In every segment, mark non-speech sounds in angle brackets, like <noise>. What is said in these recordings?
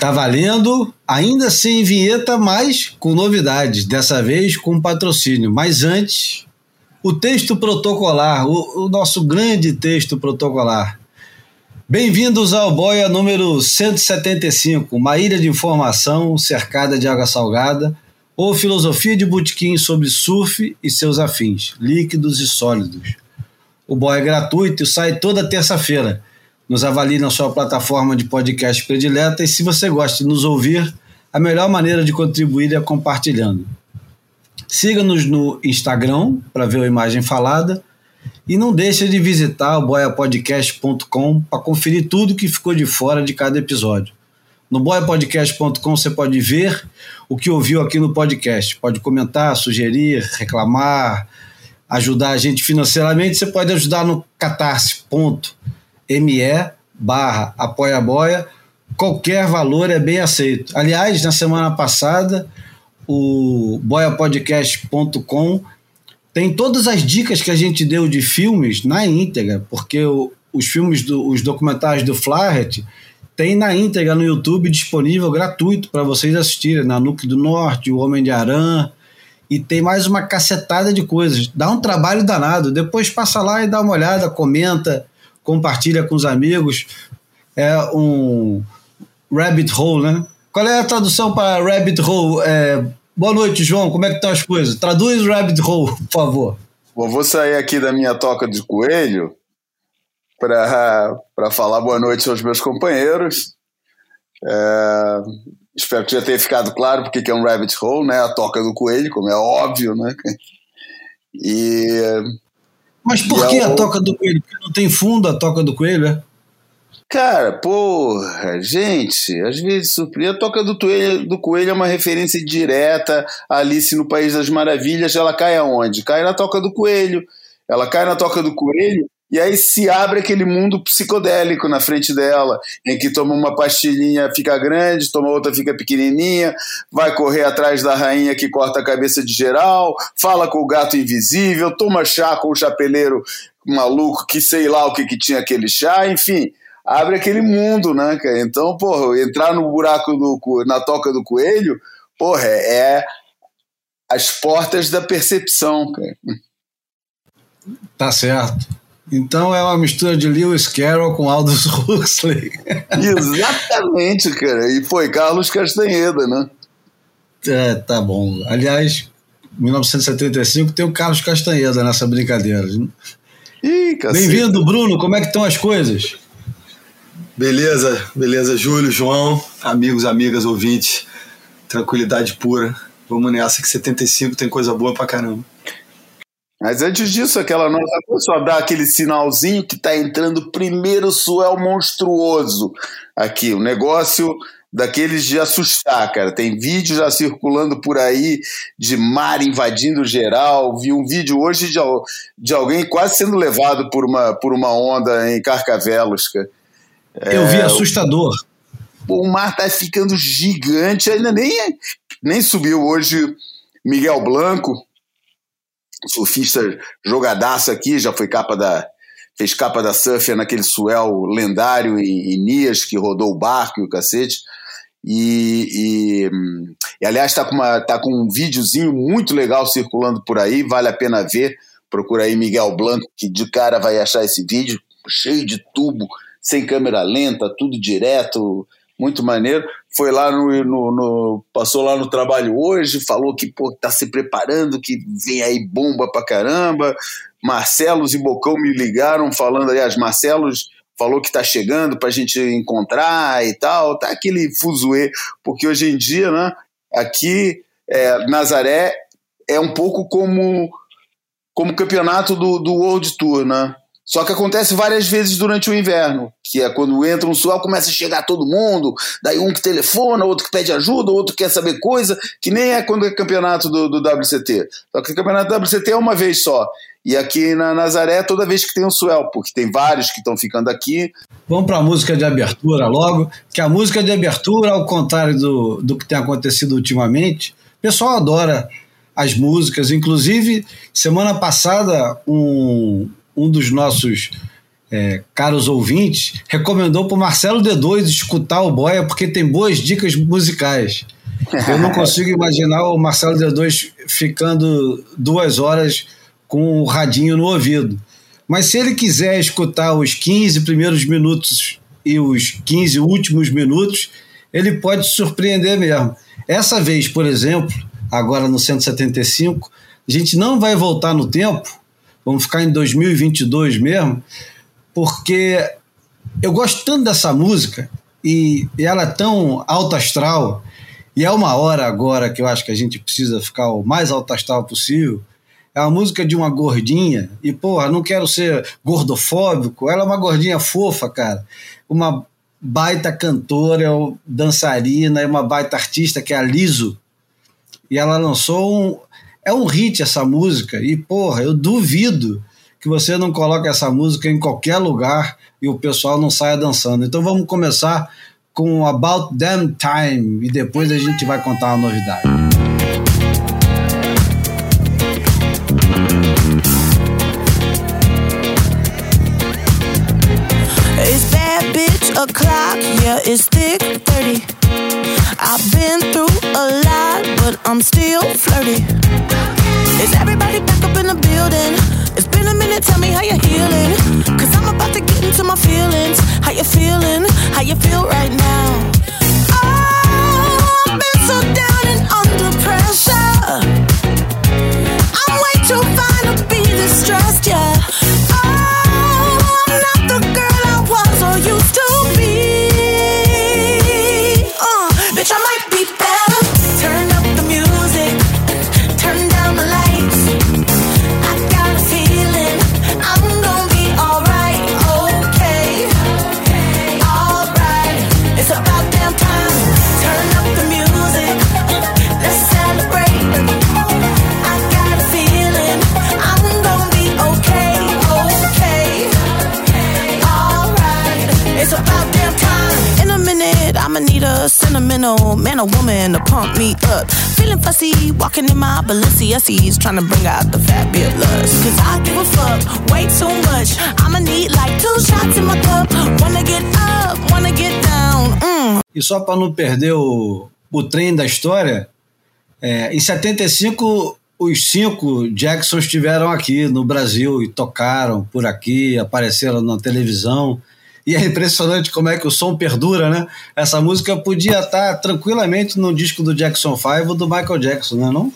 Tá valendo, ainda sem vinheta, mas com novidades, dessa vez com patrocínio. Mas antes, o texto protocolar, o, o nosso grande texto protocolar. Bem-vindos ao Boia número 175, uma ilha de informação cercada de água salgada, ou filosofia de botequim sobre surf e seus afins, líquidos e sólidos. O Boia é gratuito e sai toda terça-feira nos avalie na sua plataforma de podcast predileta e se você gosta de nos ouvir, a melhor maneira de contribuir é compartilhando. Siga-nos no Instagram para ver a imagem falada e não deixe de visitar o boiapodcast.com para conferir tudo que ficou de fora de cada episódio. No boiapodcast.com você pode ver o que ouviu aqui no podcast, pode comentar, sugerir, reclamar, ajudar a gente financeiramente, você pode ajudar no catarse.com me barra apoia boia, qualquer valor é bem aceito. Aliás, na semana passada, o boiapodcast.com tem todas as dicas que a gente deu de filmes na íntegra, porque o, os filmes, do, os documentários do Flaherty tem na íntegra no YouTube disponível gratuito para vocês assistirem, na Nuke do Norte, O Homem de Arã, e tem mais uma cacetada de coisas. Dá um trabalho danado. Depois passa lá e dá uma olhada, comenta, compartilha com os amigos. É um rabbit hole, né? Qual é a tradução para rabbit hole? É, boa noite, João. Como é que estão as coisas? Traduz rabbit hole, por favor. Bom, vou sair aqui da minha toca de coelho para falar boa noite aos meus companheiros. É, espero que já tenha ficado claro porque que é um rabbit hole, né? A toca do coelho, como é óbvio, né? E mas por que é a toca do coelho? Porque não tem fundo a toca do coelho, é? Cara, porra, gente, às vezes surpreende. A toca do coelho, do coelho é uma referência direta a Alice no País das Maravilhas. Ela cai aonde? Cai na toca do coelho. Ela cai na toca do coelho e aí se abre aquele mundo psicodélico na frente dela, em que toma uma pastilhinha, fica grande, toma outra, fica pequenininha, vai correr atrás da rainha que corta a cabeça de geral, fala com o gato invisível, toma chá com o chapeleiro maluco que sei lá o que, que tinha aquele chá, enfim, abre aquele mundo, né, cara? Então, porra, entrar no buraco do na toca do coelho, porra, é as portas da percepção, cara. Tá certo. Então é uma mistura de Lewis Carroll com Aldous <laughs> Huxley. Exatamente, cara. E foi Carlos Castanheda, né? É, tá bom. Aliás, 1975 tem o Carlos Castanheda nessa brincadeira. Bem-vindo, Bruno. Como é que estão as coisas? Beleza, beleza, Júlio, João, amigos, amigas, ouvintes. Tranquilidade pura. Vamos nessa que 75 tem coisa boa pra caramba. Mas antes disso, aquela nossa pessoa dá aquele sinalzinho que está entrando primeiro suel monstruoso aqui. O um negócio daqueles de assustar, cara. Tem vídeo já circulando por aí de mar invadindo geral. Vi um vídeo hoje de, de alguém quase sendo levado por uma, por uma onda em Carcavelos, cara. Eu vi é, assustador. O, o mar tá ficando gigante, ainda nem, nem subiu hoje Miguel Blanco surfista jogadaço aqui, já foi capa da. fez capa da Surfer naquele suel lendário em, em Nias, que rodou o barco e o cacete. E, e, e aliás, está com, tá com um videozinho muito legal circulando por aí, vale a pena ver. Procura aí Miguel Blanco, que de cara vai achar esse vídeo, cheio de tubo, sem câmera lenta, tudo direto, muito maneiro. Foi lá no, no, no, passou lá no trabalho hoje, falou que pô, tá se preparando, que vem aí bomba pra caramba. Marcelos e Bocão me ligaram falando, aliás, Marcelos falou que tá chegando pra gente encontrar e tal. Tá aquele fuzuê, porque hoje em dia, né, aqui é, Nazaré é um pouco como como campeonato do, do World Tour, né? Só que acontece várias vezes durante o inverno, que é quando entra um sual, começa a chegar todo mundo, daí um que telefona, outro que pede ajuda, outro que quer saber coisa, que nem é quando é campeonato do, do WCT. Só que o campeonato do WCT é uma vez só. E aqui na Nazaré, é toda vez que tem um suel, porque tem vários que estão ficando aqui. Vamos para a música de abertura logo, que a música de abertura, ao contrário do, do que tem acontecido ultimamente, o pessoal adora as músicas. Inclusive, semana passada, um, um dos nossos é, caros ouvintes, recomendou para o Marcelo D2 escutar o Boia porque tem boas dicas musicais. Eu não <laughs> consigo imaginar o Marcelo D2 ficando duas horas com o radinho no ouvido. Mas se ele quiser escutar os 15 primeiros minutos e os 15 últimos minutos, ele pode surpreender mesmo. Essa vez, por exemplo, agora no 175, a gente não vai voltar no tempo, vamos ficar em 2022 mesmo, porque eu gosto tanto dessa música e, e ela é tão alto astral, e é uma hora agora que eu acho que a gente precisa ficar o mais alto astral possível. É uma música de uma gordinha, e porra, não quero ser gordofóbico, ela é uma gordinha fofa, cara. Uma baita cantora, dançarina, uma baita artista que é a Liso. E ela lançou um. É um hit essa música, e porra, eu duvido que você não coloque essa música em qualquer lugar e o pessoal não saia dançando. Então vamos começar com About Damn Time e depois a gente vai contar uma novidade. It's bad bitch o'clock, yeah, it's thick 30. I've been through I'm still flirty. Is everybody back up in the building? It's been a minute, tell me how you're healing. Cause I'm about to get into my feelings. How you feeling? How you feel right now? Oh, I've been so down and under pressure. Sentimental man or woman to pump me up. Feeling fussy, walking in my Balenciennes, trying to bring out the lust. Cause I give a fuck way too much. I'ma need like two shots in my cup. Wanna get up, wanna get down. Mm. E só para não perder o, o trem da história, é, em 75 os cinco Jacksons estiveram aqui no Brasil e tocaram por aqui, apareceram na televisão. E é impressionante como é que o som perdura, né? Essa música podia estar tranquilamente no disco do Jackson 5 ou do Michael Jackson, não é não?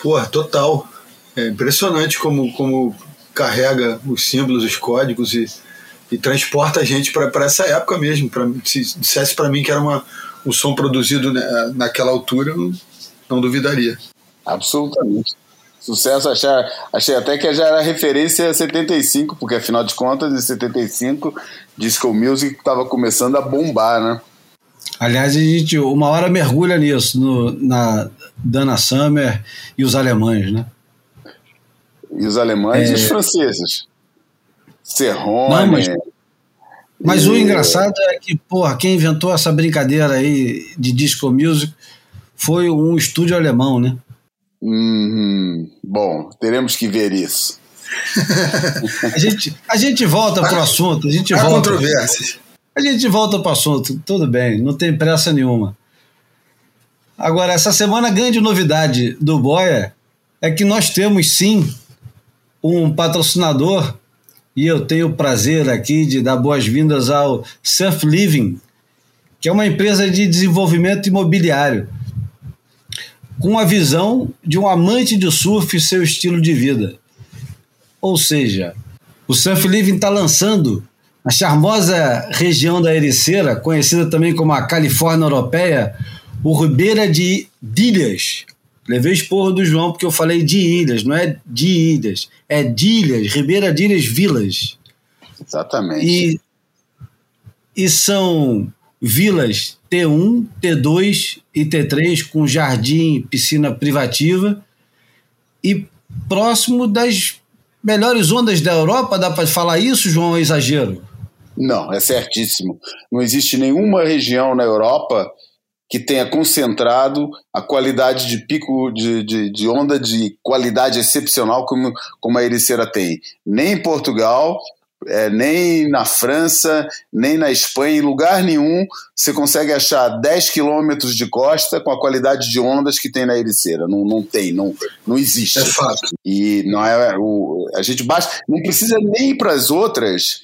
Pô, total. É impressionante como, como carrega os símbolos, os códigos e, e transporta a gente para essa época mesmo. Pra, se dissesse para mim que era uma, um som produzido né, naquela altura, eu não, não duvidaria. Absolutamente. Sucesso, achei, achei até que já era referência a 75, porque afinal de contas, em 75, Disco Music estava começando a bombar, né? Aliás, a gente uma hora mergulha nisso, no, na Dana Summer e os alemães, né? E os alemães é... e os franceses. Serrone. Não, mas, mas e... o engraçado é que, porra, quem inventou essa brincadeira aí de disco music foi um estúdio alemão, né? Hum, bom, teremos que ver isso. <laughs> a, gente, a gente volta para o assunto. A gente volta. controvérsias. A gente volta para o assunto, tudo bem, não tem pressa nenhuma. Agora, essa semana, a grande novidade do Boia é que nós temos sim um patrocinador e eu tenho o prazer aqui de dar boas-vindas ao Surf Living, que é uma empresa de desenvolvimento imobiliário com a visão de um amante de surf e seu estilo de vida. Ou seja, o Surf Living está lançando na charmosa região da Ericeira, conhecida também como a Califórnia Europeia, o Ribeira de Ilhas. Levei esporro do João porque eu falei de ilhas, não é de ilhas, é de ilhas, Ribeira de Ilhas Vilas. Exatamente. E, e são vilas T1, T2 e T3 com jardim, piscina privativa e próximo das melhores ondas da Europa, dá para falar isso, João, é exagero? Não, é certíssimo. Não existe nenhuma região na Europa que tenha concentrado a qualidade de pico de, de, de onda de qualidade excepcional como, como a Ericeira tem. Nem em Portugal, é, nem na França, nem na Espanha, em lugar nenhum você consegue achar 10 quilômetros de costa com a qualidade de ondas que tem na Ericeira. Não, não tem, não, não existe. É fato. E não é o, a gente basta, não precisa nem ir para as outras,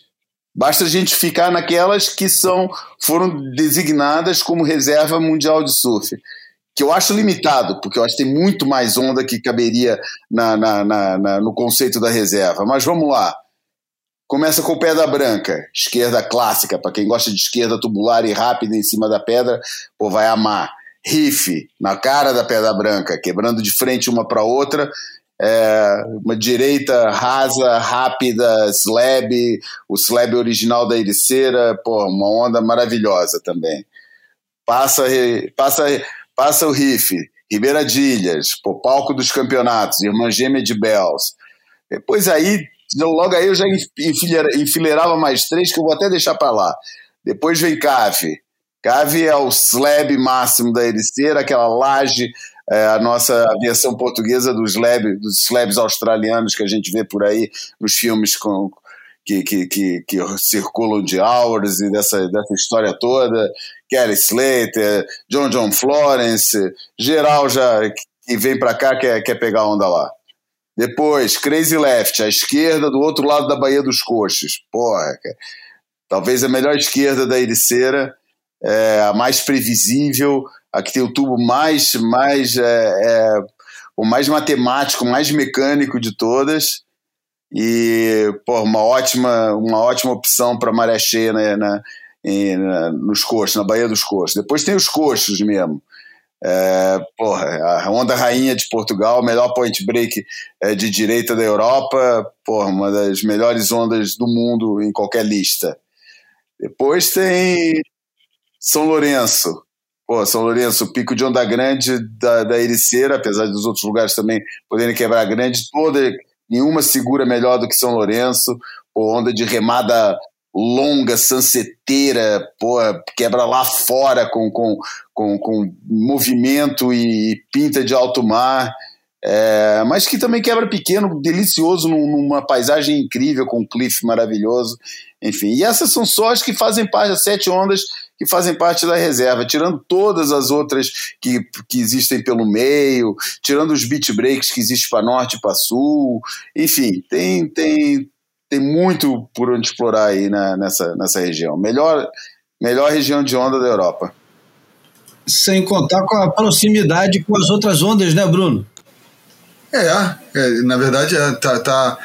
basta a gente ficar naquelas que são foram designadas como reserva mundial de surf que eu acho limitado, porque eu acho que tem muito mais onda que caberia na, na, na, na no conceito da reserva. Mas vamos lá. Começa com Pedra Branca, esquerda clássica, para quem gosta de esquerda tubular e rápida em cima da pedra, pô, vai amar. Riff, na cara da Pedra Branca, quebrando de frente uma para outra, é, uma direita rasa, rápida, slab, o slab original da Ericeira, pô, uma onda maravilhosa também. Passa, passa, passa o riff, Ribeira de Ilhas, pô, palco dos campeonatos, Irmã Gêmea de Bells. Depois aí logo aí eu já enfileirava mais três que eu vou até deixar para lá. Depois vem Cave. Cave é o slab máximo da Ericeira, aquela laje, é, a nossa versão portuguesa dos, dos slabs australianos que a gente vê por aí nos filmes com, que, que, que, que circulam de Hours e dessa, dessa história toda. Kelly Slater, John John Florence, geral já que vem para cá quer, quer pegar onda lá. Depois, Crazy Left, à esquerda, do outro lado da Baía dos Coxos. Porra, cara. talvez a melhor esquerda da Ericeira, é, a mais previsível, a que tem o tubo mais, mais, é, é, o mais matemático, mais mecânico de todas. E, porra, uma ótima, uma ótima opção para maré cheia na, na, nos coxos, na Baía dos Coxos. Depois tem os coxos mesmo. É, porra, a onda rainha de Portugal, melhor point break é, de direita da Europa, porra, uma das melhores ondas do mundo em qualquer lista. Depois tem São Lourenço. Pô, São Lourenço, pico de onda grande da, da Ericeira, apesar dos outros lugares também poderem quebrar grande, toda, nenhuma segura melhor do que São Lourenço. Pô, onda de remada longa, sanceteira, pô, quebra lá fora com, com, com, com movimento e pinta de alto mar, é, mas que também quebra pequeno, delicioso, numa paisagem incrível, com um cliff maravilhoso, enfim. E essas são só as que fazem parte, as sete ondas que fazem parte da reserva, tirando todas as outras que, que existem pelo meio, tirando os beat breaks que existem para norte e para sul, enfim, tem, tem, tem muito por onde explorar aí na, nessa, nessa região. Melhor, melhor região de onda da Europa. Sem contar com a proximidade com as outras ondas, né, Bruno? É, é na verdade, é, tá, tá,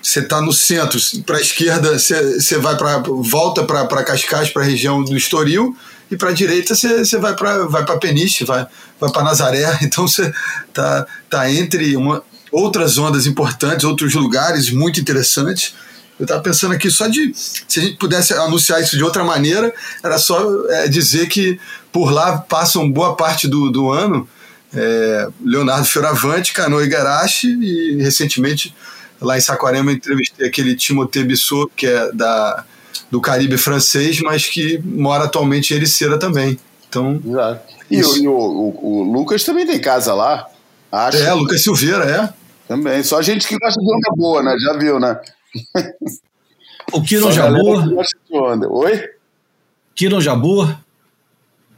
você está no centro, para a esquerda você, você vai para volta para Cascais, para a região do Estoril, e para a direita você, você vai para vai Peniche, vai, vai para Nazaré, <laughs> então você tá, tá entre uma, outras ondas importantes, outros lugares muito interessantes, eu estava pensando aqui só de. Se a gente pudesse anunciar isso de outra maneira, era só é, dizer que por lá passam boa parte do, do ano é, Leonardo Fioravante, Canoa Igarashi e recentemente lá em Saquarema entrevistei aquele Timothée Bissot, que é da, do Caribe francês, mas que mora atualmente em Ericeira também. Então, Exato. E, o, e o, o, o, Lucas também tem casa lá. Acho. É, Lucas Silveira, é. Também. Só gente que gosta de onda boa, né? Já viu, né? O Kiron Jabur. Oi? Kiron Jabur.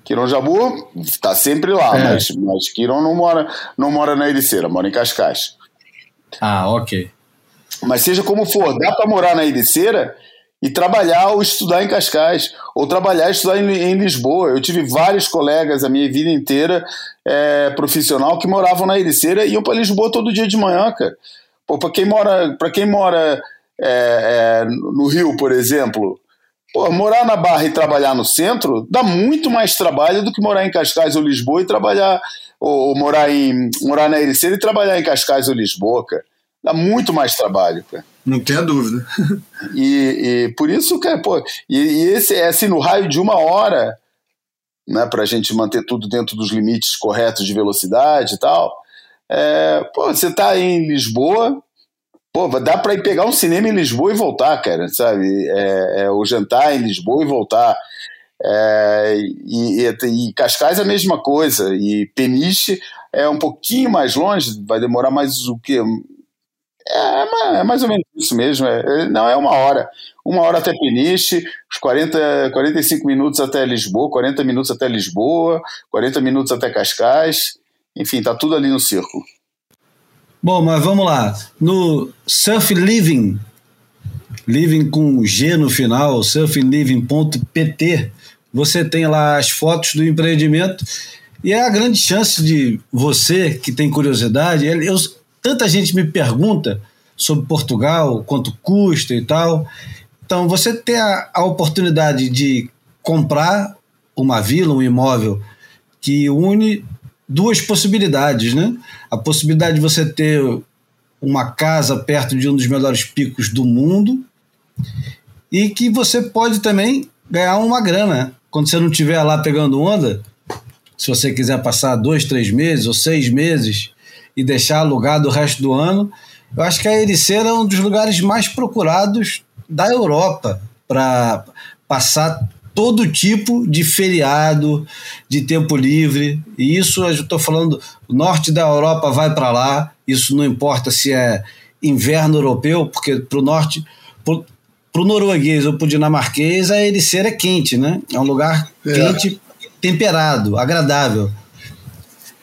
Kiron Jabur tá sempre lá, é. mas, mas Kiron não mora, não mora na Ericeira, mora em Cascais. Ah, ok. Mas seja como for, dá para morar na Ericeira e trabalhar ou estudar em Cascais, ou trabalhar e estudar em, em Lisboa. Eu tive vários colegas a minha vida inteira é, profissional que moravam na Ericeira e iam para Lisboa todo dia de manhã, cara. Para quem mora, para quem mora é, é, no Rio, por exemplo, pô, morar na Barra e trabalhar no centro dá muito mais trabalho do que morar em Cascais ou Lisboa e trabalhar, ou, ou morar, em, morar na Ericeira e trabalhar em Cascais ou Lisboa, cara. Dá muito mais trabalho, cara. Não tenha dúvida. <laughs> e, e por isso, cara, pô, e, e esse é assim, no raio de uma hora, né, para a gente manter tudo dentro dos limites corretos de velocidade e tal. É, pô, você tá em Lisboa, Pô, dá para ir pegar um cinema em Lisboa e voltar, cara, sabe? É, é, ou jantar em Lisboa e voltar. É, e, e, e, Cascais é a mesma coisa. E Peniche é um pouquinho mais longe, vai demorar mais o quê? É, é, mais ou menos isso mesmo. É, não é uma hora. Uma hora até Peniche, os 40, 45 minutos até Lisboa, 40 minutos até Lisboa, 40 minutos até Cascais. Enfim, tá tudo ali no circo. Bom, mas vamos lá. No Surf Living, Living com G no final, surfliving.pt, você tem lá as fotos do empreendimento e é a grande chance de você que tem curiosidade. Eu, tanta gente me pergunta sobre Portugal, quanto custa e tal. Então, você ter a, a oportunidade de comprar uma vila, um imóvel que une duas possibilidades, né? A possibilidade de você ter uma casa perto de um dos melhores picos do mundo e que você pode também ganhar uma grana. Quando você não estiver lá pegando onda, se você quiser passar dois, três meses ou seis meses e deixar alugado o resto do ano, eu acho que a Ericeira é um dos lugares mais procurados da Europa para passar todo tipo de feriado, de tempo livre. E isso eu estou falando, o norte da Europa vai para lá, isso não importa se é inverno europeu, porque para o norte, para o norueguês ou para o dinamarquês, a Ericeira é quente, né? É um lugar é. quente, temperado, agradável.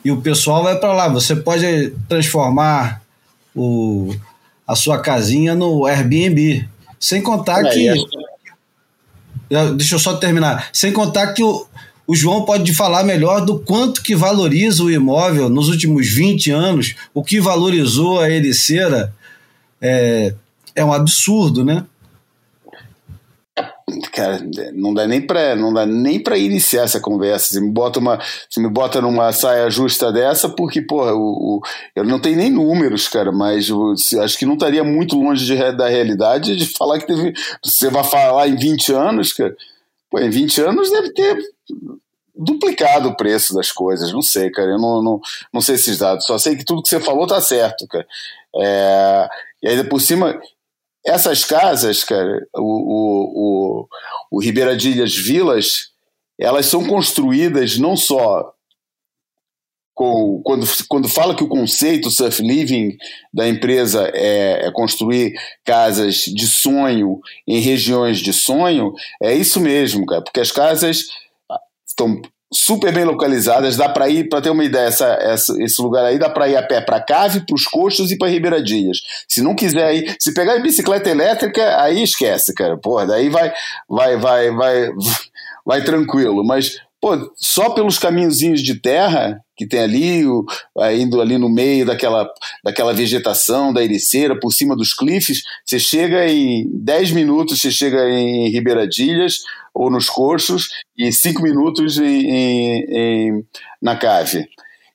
E o pessoal vai para lá. Você pode transformar o, a sua casinha no Airbnb. Sem contar é, que. Deixa eu só terminar. Sem contar que o, o João pode falar melhor do quanto que valoriza o imóvel nos últimos 20 anos, o que valorizou a Ericeira é, é um absurdo, né? Cara, não dá nem para não dá nem para iniciar essa conversa. Você me bota uma, você me bota numa saia justa dessa, porque porra, o, o eu não tenho nem números, cara, mas eu, acho que não estaria muito longe de, da realidade de falar que teve, você vai falar em 20 anos, cara. Pô, em 20 anos deve ter duplicado o preço das coisas, não sei, cara, eu não, não, não sei esses dados, só sei que tudo que você falou tá certo, cara. É, e aí, por cima, essas casas, cara, o, o, o, o Ribeiradilhas Vilas, elas são construídas não só com, quando, quando fala que o conceito surf living da empresa é, é, construir casas de sonho em regiões de sonho, é isso mesmo, cara, porque as casas estão super bem localizadas, dá para ir, para ter uma ideia, essa, essa, esse lugar aí dá para ir a pé para Cave, para os Coxos e para Ribeiradinhas. Se não quiser ir, se pegar bicicleta elétrica, aí esquece, cara. Porra, daí vai, vai, vai, vai, <laughs> vai tranquilo. Mas pô, só pelos caminhozinhos de terra que tem ali, o, indo ali no meio daquela, daquela vegetação da ericeira, por cima dos cliffs, você chega em 10 minutos, você chega em Ribeiradilhas ou nos Coxos, e 5 minutos em, em, em, na cave.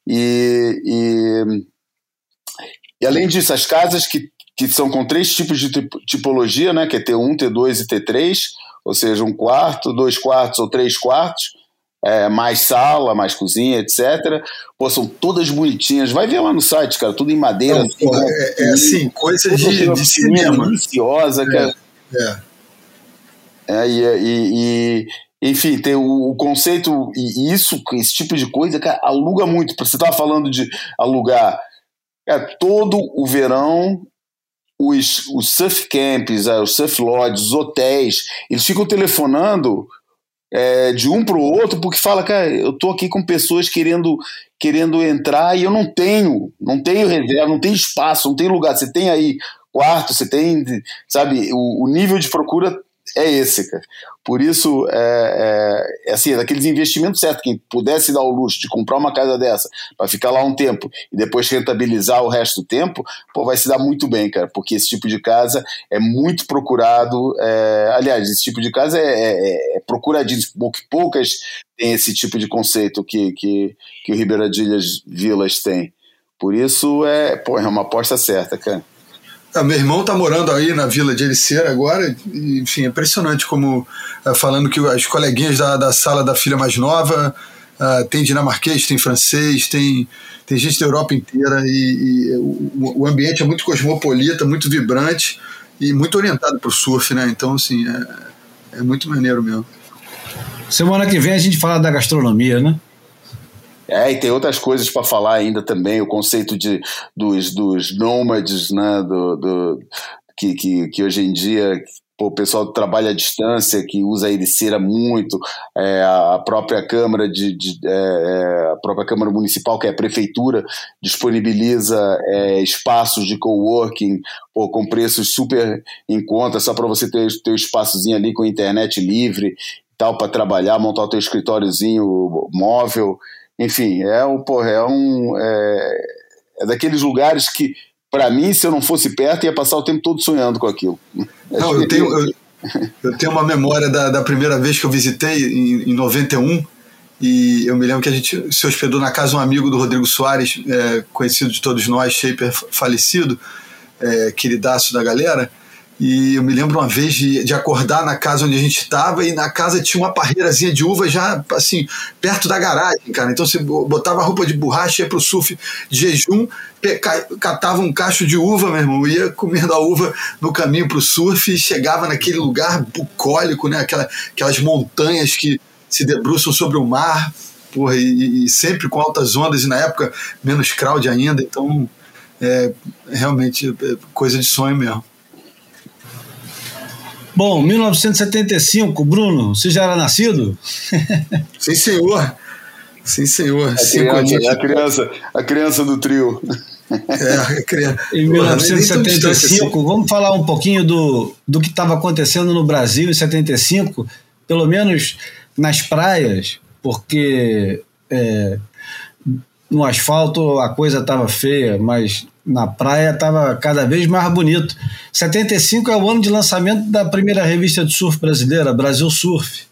E, e, e, além disso, as casas que, que são com três tipos de tipologia, né, que é T1, T2 e T3, ou seja, um quarto, dois quartos ou três quartos, é, mais sala, mais cozinha, etc. Pô, são todas bonitinhas. Vai ver lá no site, cara, tudo em madeira. Não, assim, é, é, assim, coisa de, de cinema. Deliciosa, cara. É. é. e, e, e, enfim, tem o, o, conceito, e isso, esse tipo de coisa, cara, aluga muito. Você estava falando de alugar. é todo o verão os, os surf camps, é, os surf lodges, os hotéis, eles ficam telefonando é, de um para o outro, porque fala, cara, eu tô aqui com pessoas querendo querendo entrar e eu não tenho, não tenho reserva, não tenho espaço, não tenho lugar. Você tem aí quarto, você tem, sabe, o, o nível de procura é esse, cara. Por isso, é, é, é assim, é daqueles investimentos certos, quem pudesse dar o luxo de comprar uma casa dessa para ficar lá um tempo e depois rentabilizar o resto do tempo, pô, vai se dar muito bem, cara, porque esse tipo de casa é muito procurado. É, aliás, esse tipo de casa é, é, é procuradíssimo, poucas têm esse tipo de conceito que, que, que o Ribeiradilhas Vilas tem. Por isso, é, pô, é uma aposta certa, cara. Ah, meu irmão está morando aí na vila de Ericeira agora, enfim, é impressionante como, uh, falando que as coleguinhas da, da sala da filha mais nova, uh, tem dinamarquês, tem francês, tem, tem gente da Europa inteira, e, e o, o, ambiente é muito cosmopolita, muito vibrante e muito orientado para o surf, né? Então, assim, é, é muito maneiro mesmo. Semana que vem a gente fala da gastronomia, né? É, e tem outras coisas para falar ainda também, o conceito de, dos, dos nômades, né, do, do, que, que, que hoje em dia o pessoal trabalha à distância, que usa a ericeira muito, é, a própria Câmara de, de é, é, a própria Câmara Municipal, que é a Prefeitura, disponibiliza é, espaços de coworking pô, com preços super em conta, só para você ter o espaçozinho ali com internet livre tal, para trabalhar, montar o teu escritóriozinho móvel. Enfim, é um, porra, é um. É, é daqueles lugares que para mim, se eu não fosse perto, ia passar o tempo todo sonhando com aquilo. Não, eu tenho, eu, <laughs> eu, tenho uma memória da, da primeira vez que eu visitei, em, em 91, e eu me lembro que a gente se hospedou na casa de um amigo do Rodrigo Soares, é, conhecido de todos nós, shaper falecido, é, queridaço da galera. E eu me lembro uma vez de, de acordar na casa onde a gente estava e na casa tinha uma parreirazinha de uva já, assim, perto da garagem, cara. Então você botava a roupa de borracha, ia pro surf de jejum, catava um cacho de uva, meu irmão, ia comendo a uva no caminho pro surf e chegava naquele lugar bucólico, né? Aquela, aquelas montanhas que se debruçam sobre o mar, porra, e, e sempre com altas ondas, e na época menos crowd ainda, então é realmente é coisa de sonho mesmo. Bom, 1975, Bruno, você já era nascido? <laughs> Sim, senhor. Sim, senhor. A criança, a criança, a criança do trio. É, a <laughs> criança. Em 1975, assim. vamos falar um pouquinho do, do que estava acontecendo no Brasil em 75, pelo menos nas praias, porque é, no asfalto a coisa estava feia, mas na praia estava cada vez mais bonito. 75 é o ano de lançamento da primeira revista de surf brasileira, Brasil Surf.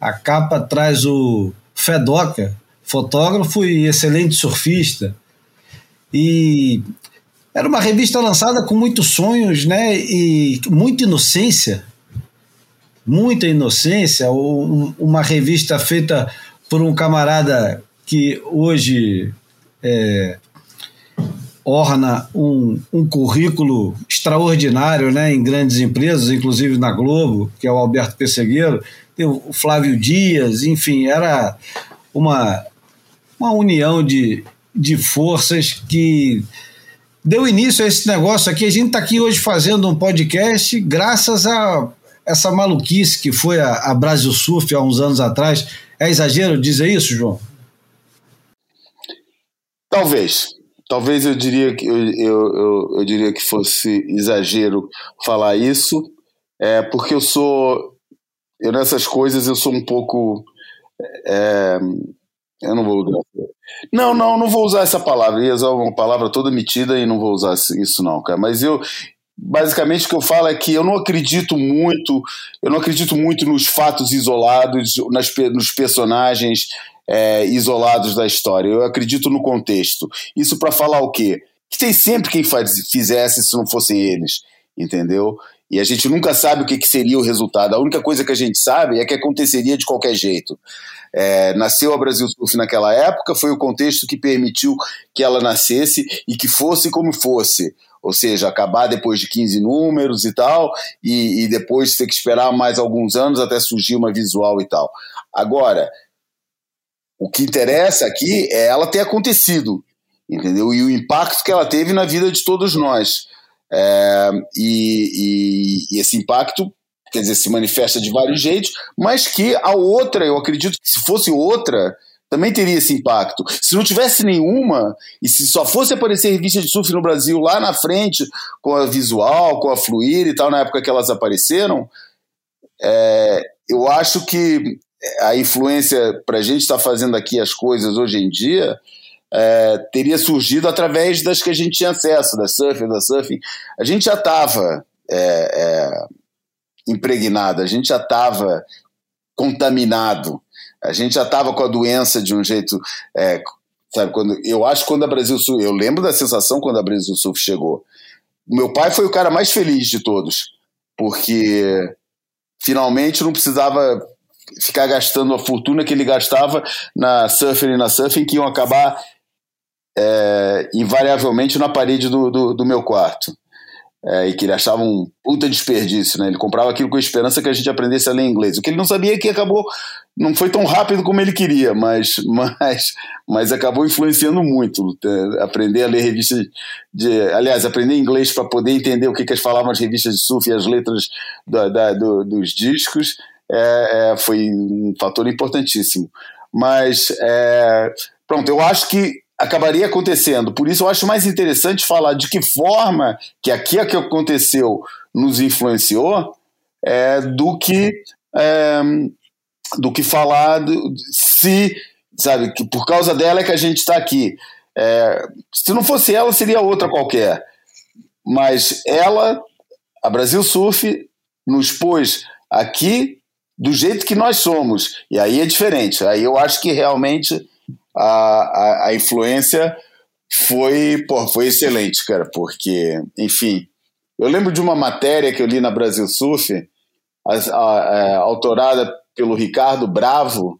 A capa traz o Fedoca, fotógrafo e excelente surfista. E era uma revista lançada com muitos sonhos, né? E muita inocência. Muita inocência. Uma revista feita por um camarada que hoje é, orna um, um currículo extraordinário né, em grandes empresas, inclusive na Globo, que é o Alberto Pessegueiro, tem o Flávio Dias, enfim, era uma, uma união de, de forças que deu início a esse negócio aqui. A gente está aqui hoje fazendo um podcast graças a essa maluquice que foi a, a Brasil Surf há uns anos atrás. É exagero dizer isso, João? Talvez. Talvez eu diria que eu, eu, eu, eu, diria que fosse exagero falar isso, é, porque eu sou eu nessas coisas eu sou um pouco é, eu não vou não não não vou usar essa palavra ia usar uma palavra toda metida e não vou usar isso não cara mas eu basicamente o que eu falo é que eu não acredito muito eu não acredito muito nos fatos isolados nas, nos personagens é, isolados da história. Eu acredito no contexto. Isso para falar o quê? Que tem sempre quem faz, fizesse se não fossem eles, entendeu? E a gente nunca sabe o que, que, seria o resultado. A única coisa que a gente sabe é que aconteceria de qualquer jeito. É, nasceu a Brasil Surf naquela época, foi o contexto que permitiu que ela nascesse e que fosse como fosse. Ou seja, acabar depois de 15 números e tal, e, e depois ter que esperar mais alguns anos até surgir uma visual e tal. Agora, o que interessa aqui é ela ter acontecido, entendeu? E o impacto que ela teve na vida de todos nós. É, e, e, e, esse impacto, quer dizer, se manifesta de vários jeitos, mas que a outra, eu acredito que se fosse outra, também teria esse impacto. Se não tivesse nenhuma, e se só fosse aparecer revista de surf no Brasil lá na frente, com a visual, com a fluir e tal, na época que elas apareceram, é, eu acho que a influência para a gente estar tá fazendo aqui as coisas hoje em dia é, teria surgido através das que a gente tinha acesso, da surfing, da surfing. A gente já estava é, é, impregnado, a gente já estava contaminado, a gente já estava com a doença de um jeito. É, sabe, quando, eu acho quando a Brasil Sul, eu lembro da sensação quando a Brasil Sul chegou. Meu pai foi o cara mais feliz de todos, porque finalmente não precisava ficar gastando a fortuna que ele gastava na Surfer e na Surfing, que iam acabar é, invariavelmente na parede do, do, do meu quarto. É, e que ele achava um puta desperdício, né? Ele comprava aquilo com a esperança que a gente aprendesse a ler inglês. O que ele não sabia é que acabou não foi tão rápido como ele queria, mas, <laughs> mas, mas acabou influenciando muito. É, aprender a ler revistas de. Aliás, aprender inglês para poder entender o que, que eles falavam as revistas de surf e as letras da, da, do, dos discos é, é, foi um fator importantíssimo. Mas, é, pronto, eu acho que acabaria acontecendo. Por isso, eu acho mais interessante falar de que forma que aqui é que aconteceu nos influenciou é, do que é, do que falar do, se sabe que por causa dela é que a gente está aqui. Se não fosse ela, seria outra qualquer. Mas ela, a Brasil Surf, nos pôs aqui do jeito que nós somos. E aí é diferente. Aí eu acho que realmente a, a, a influência foi, pô, foi excelente, cara, porque, enfim, eu lembro de uma matéria que eu li na Brasil Surf, a, a, autorada pelo Ricardo Bravo,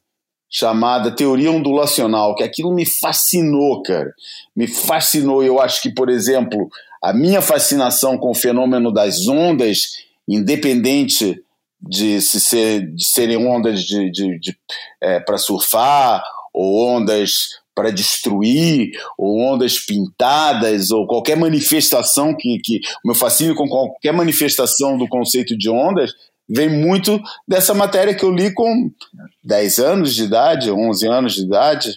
chamada Teoria Ondulacional, que aquilo me fascinou, cara. Me fascinou. Eu acho que, por exemplo, a minha fascinação com o fenômeno das ondas, independente de, se ser, de serem ondas de, de, de é, para surfar, ou ondas para destruir, ou ondas pintadas, ou qualquer manifestação que, que. O meu fascínio com qualquer manifestação do conceito de ondas vem muito dessa matéria que eu li com 10 anos de idade, 11 anos de idade,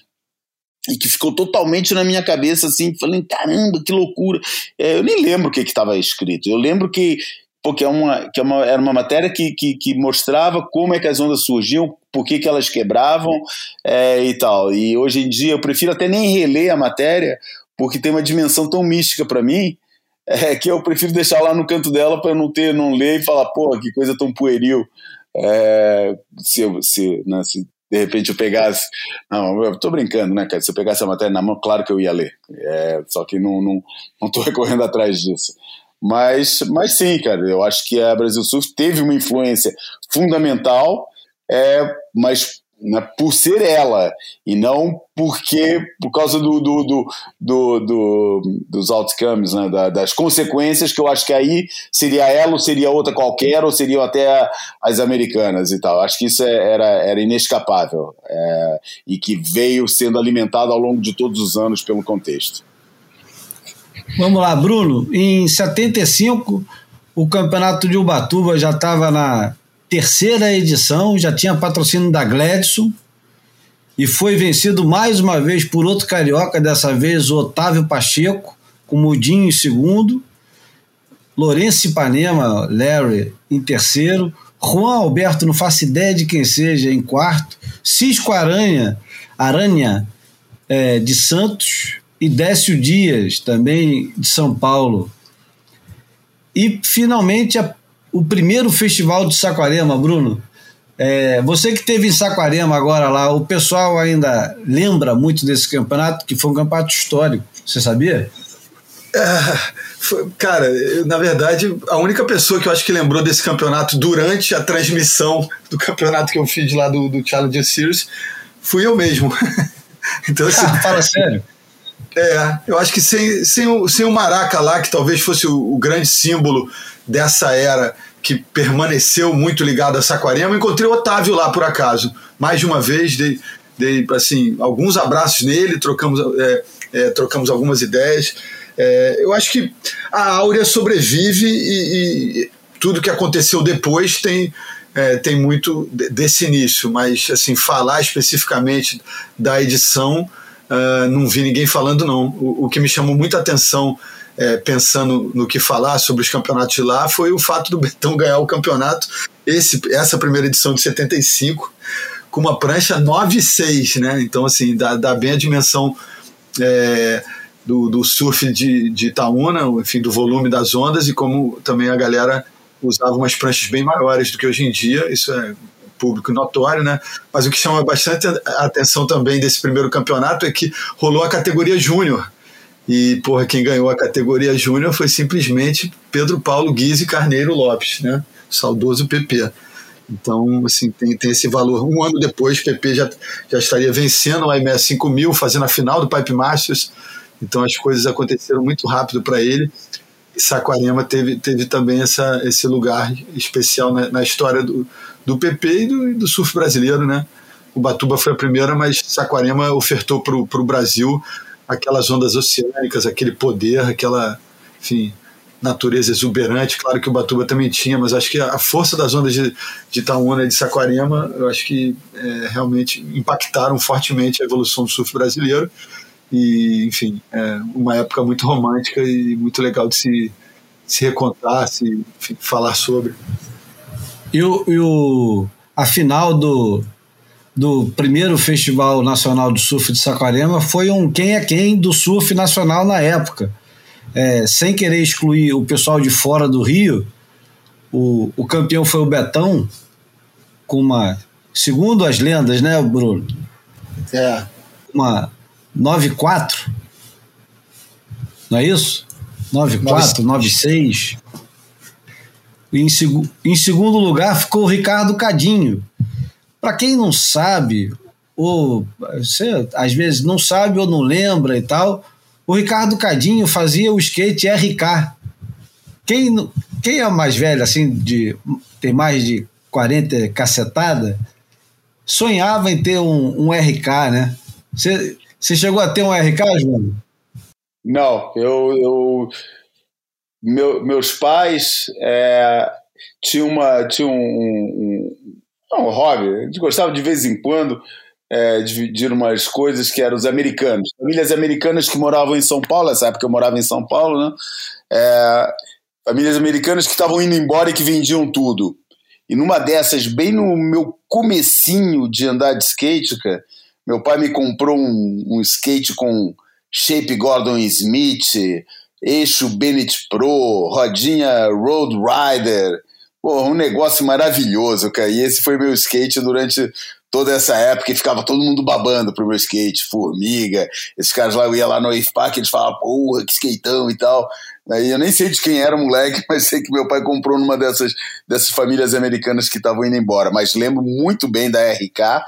e que ficou totalmente na minha cabeça, assim, falando, caramba, que loucura. É, eu nem lembro o que estava escrito, eu lembro que porque é uma, que é uma, era uma matéria que, que, que, mostrava como é que as ondas surgiam, por que, que elas quebravam é, e tal. E hoje em dia eu prefiro até nem reler a matéria, porque tem uma dimensão tão mística para mim, é, que eu prefiro deixar lá no canto dela para não ter, não ler e falar, pô, que coisa tão pueril. É, se, eu, se, né, se de repente eu pegasse. Não, eu tô brincando, né, cara? Se eu pegasse a matéria na mão, claro que eu ia ler. É, só que não, não, não tô <laughs> recorrendo atrás disso. Mas, mas sim, cara, eu acho que a Brasil Surf teve uma influência fundamental, é, mas né, por ser ela e não porque por causa do, do, do, do, do dos outcomes, né, das consequências que eu acho que aí seria ela ou seria outra qualquer ou seriam até as americanas e tal. Acho que isso é, era, era inescapável é, e que veio sendo alimentado ao longo de todos os anos pelo contexto. Vamos lá, Bruno. Em 75, o campeonato de Ubatuba já estava na terceira edição, já tinha patrocínio da Gladson e foi vencido mais uma vez por outro carioca, dessa vez o Otávio Pacheco, com Mudinho em segundo, Lourenço Ipanema, Larry, em terceiro, Juan Alberto, não faço ideia de quem seja, em quarto, Cisco Aranha, Aranha é, de Santos, e Décio Dias, também de São Paulo. E, finalmente, a, o primeiro festival de Saquarema, Bruno. É, você que teve em Saquarema agora lá, o pessoal ainda lembra muito desse campeonato, que foi um campeonato histórico. Você sabia? É, foi, cara, eu, na verdade, a única pessoa que eu acho que lembrou desse campeonato durante a transmissão do campeonato que eu fiz lá do, do Challenger Series fui eu mesmo. <laughs> então, assim, ah, <laughs> fala sério. É, eu acho que sem, sem, o, sem o Maraca lá, que talvez fosse o, o grande símbolo dessa era que permaneceu muito ligado a Saquarema, encontrei o Otávio lá por acaso. Mais de uma vez, dei, dei assim, alguns abraços nele, trocamos, é, é, trocamos algumas ideias. É, eu acho que a Áurea sobrevive e, e tudo que aconteceu depois tem, é, tem muito desse início, mas assim falar especificamente da edição uh, não vi ninguém falando, não. O, o que me chamou muita atenção, é, pensando no que falar sobre os campeonatos de lá, foi o fato do Betão ganhar o campeonato, esse, essa primeira edição de 75, com uma prancha 9,6, né? Então, assim, dá, dá bem a dimensão. É, do, do, surf de, de Itaúna, enfim, do volume das ondas e como também a galera usava umas pranchas bem maiores do que hoje em dia. Isso é público notório, né? Mas o que chama bastante atenção também desse primeiro campeonato é que rolou a categoria júnior. E, porra, quem ganhou a categoria júnior foi simplesmente Pedro Paulo Guise Carneiro Lopes, né? O saudoso PP. Então, assim, tem, tem esse valor. Um ano depois, o PP já, já estaria vencendo o IMS 5000, fazendo a final do Pipe Masters. Então, as coisas aconteceram muito rápido para ele. Saquarema teve, teve também essa, esse lugar especial na, na história do, do PP e do, do surf brasileiro, né? Ubatuba foi a primeira, mas Saquarema ofertou para o Brasil aquelas ondas oceânicas, aquele poder, aquela, enfim, natureza exuberante. Claro que o Ubatuba também tinha, mas acho que a força das ondas de, de Itaúna e de Saquarema, eu acho que é, realmente impactaram fortemente a evolução do surf brasileiro. E, enfim, é uma época muito romântica e muito legal de se, se recontar, se enfim, falar sobre. E o, e o, a final do, do primeiro Festival Nacional de Surf de Saquarema foi um quem é quem do surf nacional na época. É, sem querer excluir o pessoal de fora do Rio, o, o campeão foi o Betão, com uma. Segundo as lendas, né, Bruno? É. Uma 9-4. Não é isso? 9-4, 9-6. Em, seg em segundo lugar ficou o Ricardo Cadinho. Para quem não sabe, ou você às vezes não sabe ou não lembra e tal, o Ricardo Cadinho fazia o skate RK. Quem, quem é mais velho, assim, de tem mais de 40 cacetada, sonhava em ter um, um RK, né? Você, você chegou a ter um RK, João? Não, eu, eu meu, meus pais é, tinham, uma, tinham um, um, um, hobby, eles gostavam de vez em quando é, dividir umas coisas que eram os americanos, famílias americanas que moravam em São Paulo, nessa época eu morava em São Paulo, né? É, famílias americanas que estavam indo embora e que vendiam tudo. E numa dessas, bem no meu comecinho de andar de skate, cara, meu pai me comprou um, um skate com shape Gordon Smith, eixo Bennett Pro, rodinha Road Rider, Pô, um negócio maravilhoso, cara. E esse foi meu skate durante toda essa época e ficava todo mundo babando pro meu skate, Formiga, esses caras lá, eu ia lá no Wave Park, eles falavam, porra, que skateão e tal. Aí eu nem sei de quem era o moleque, <laughs> mas sei que meu pai comprou numa dessas, dessas famílias americanas que estavam indo embora. Mas lembro muito bem da RK,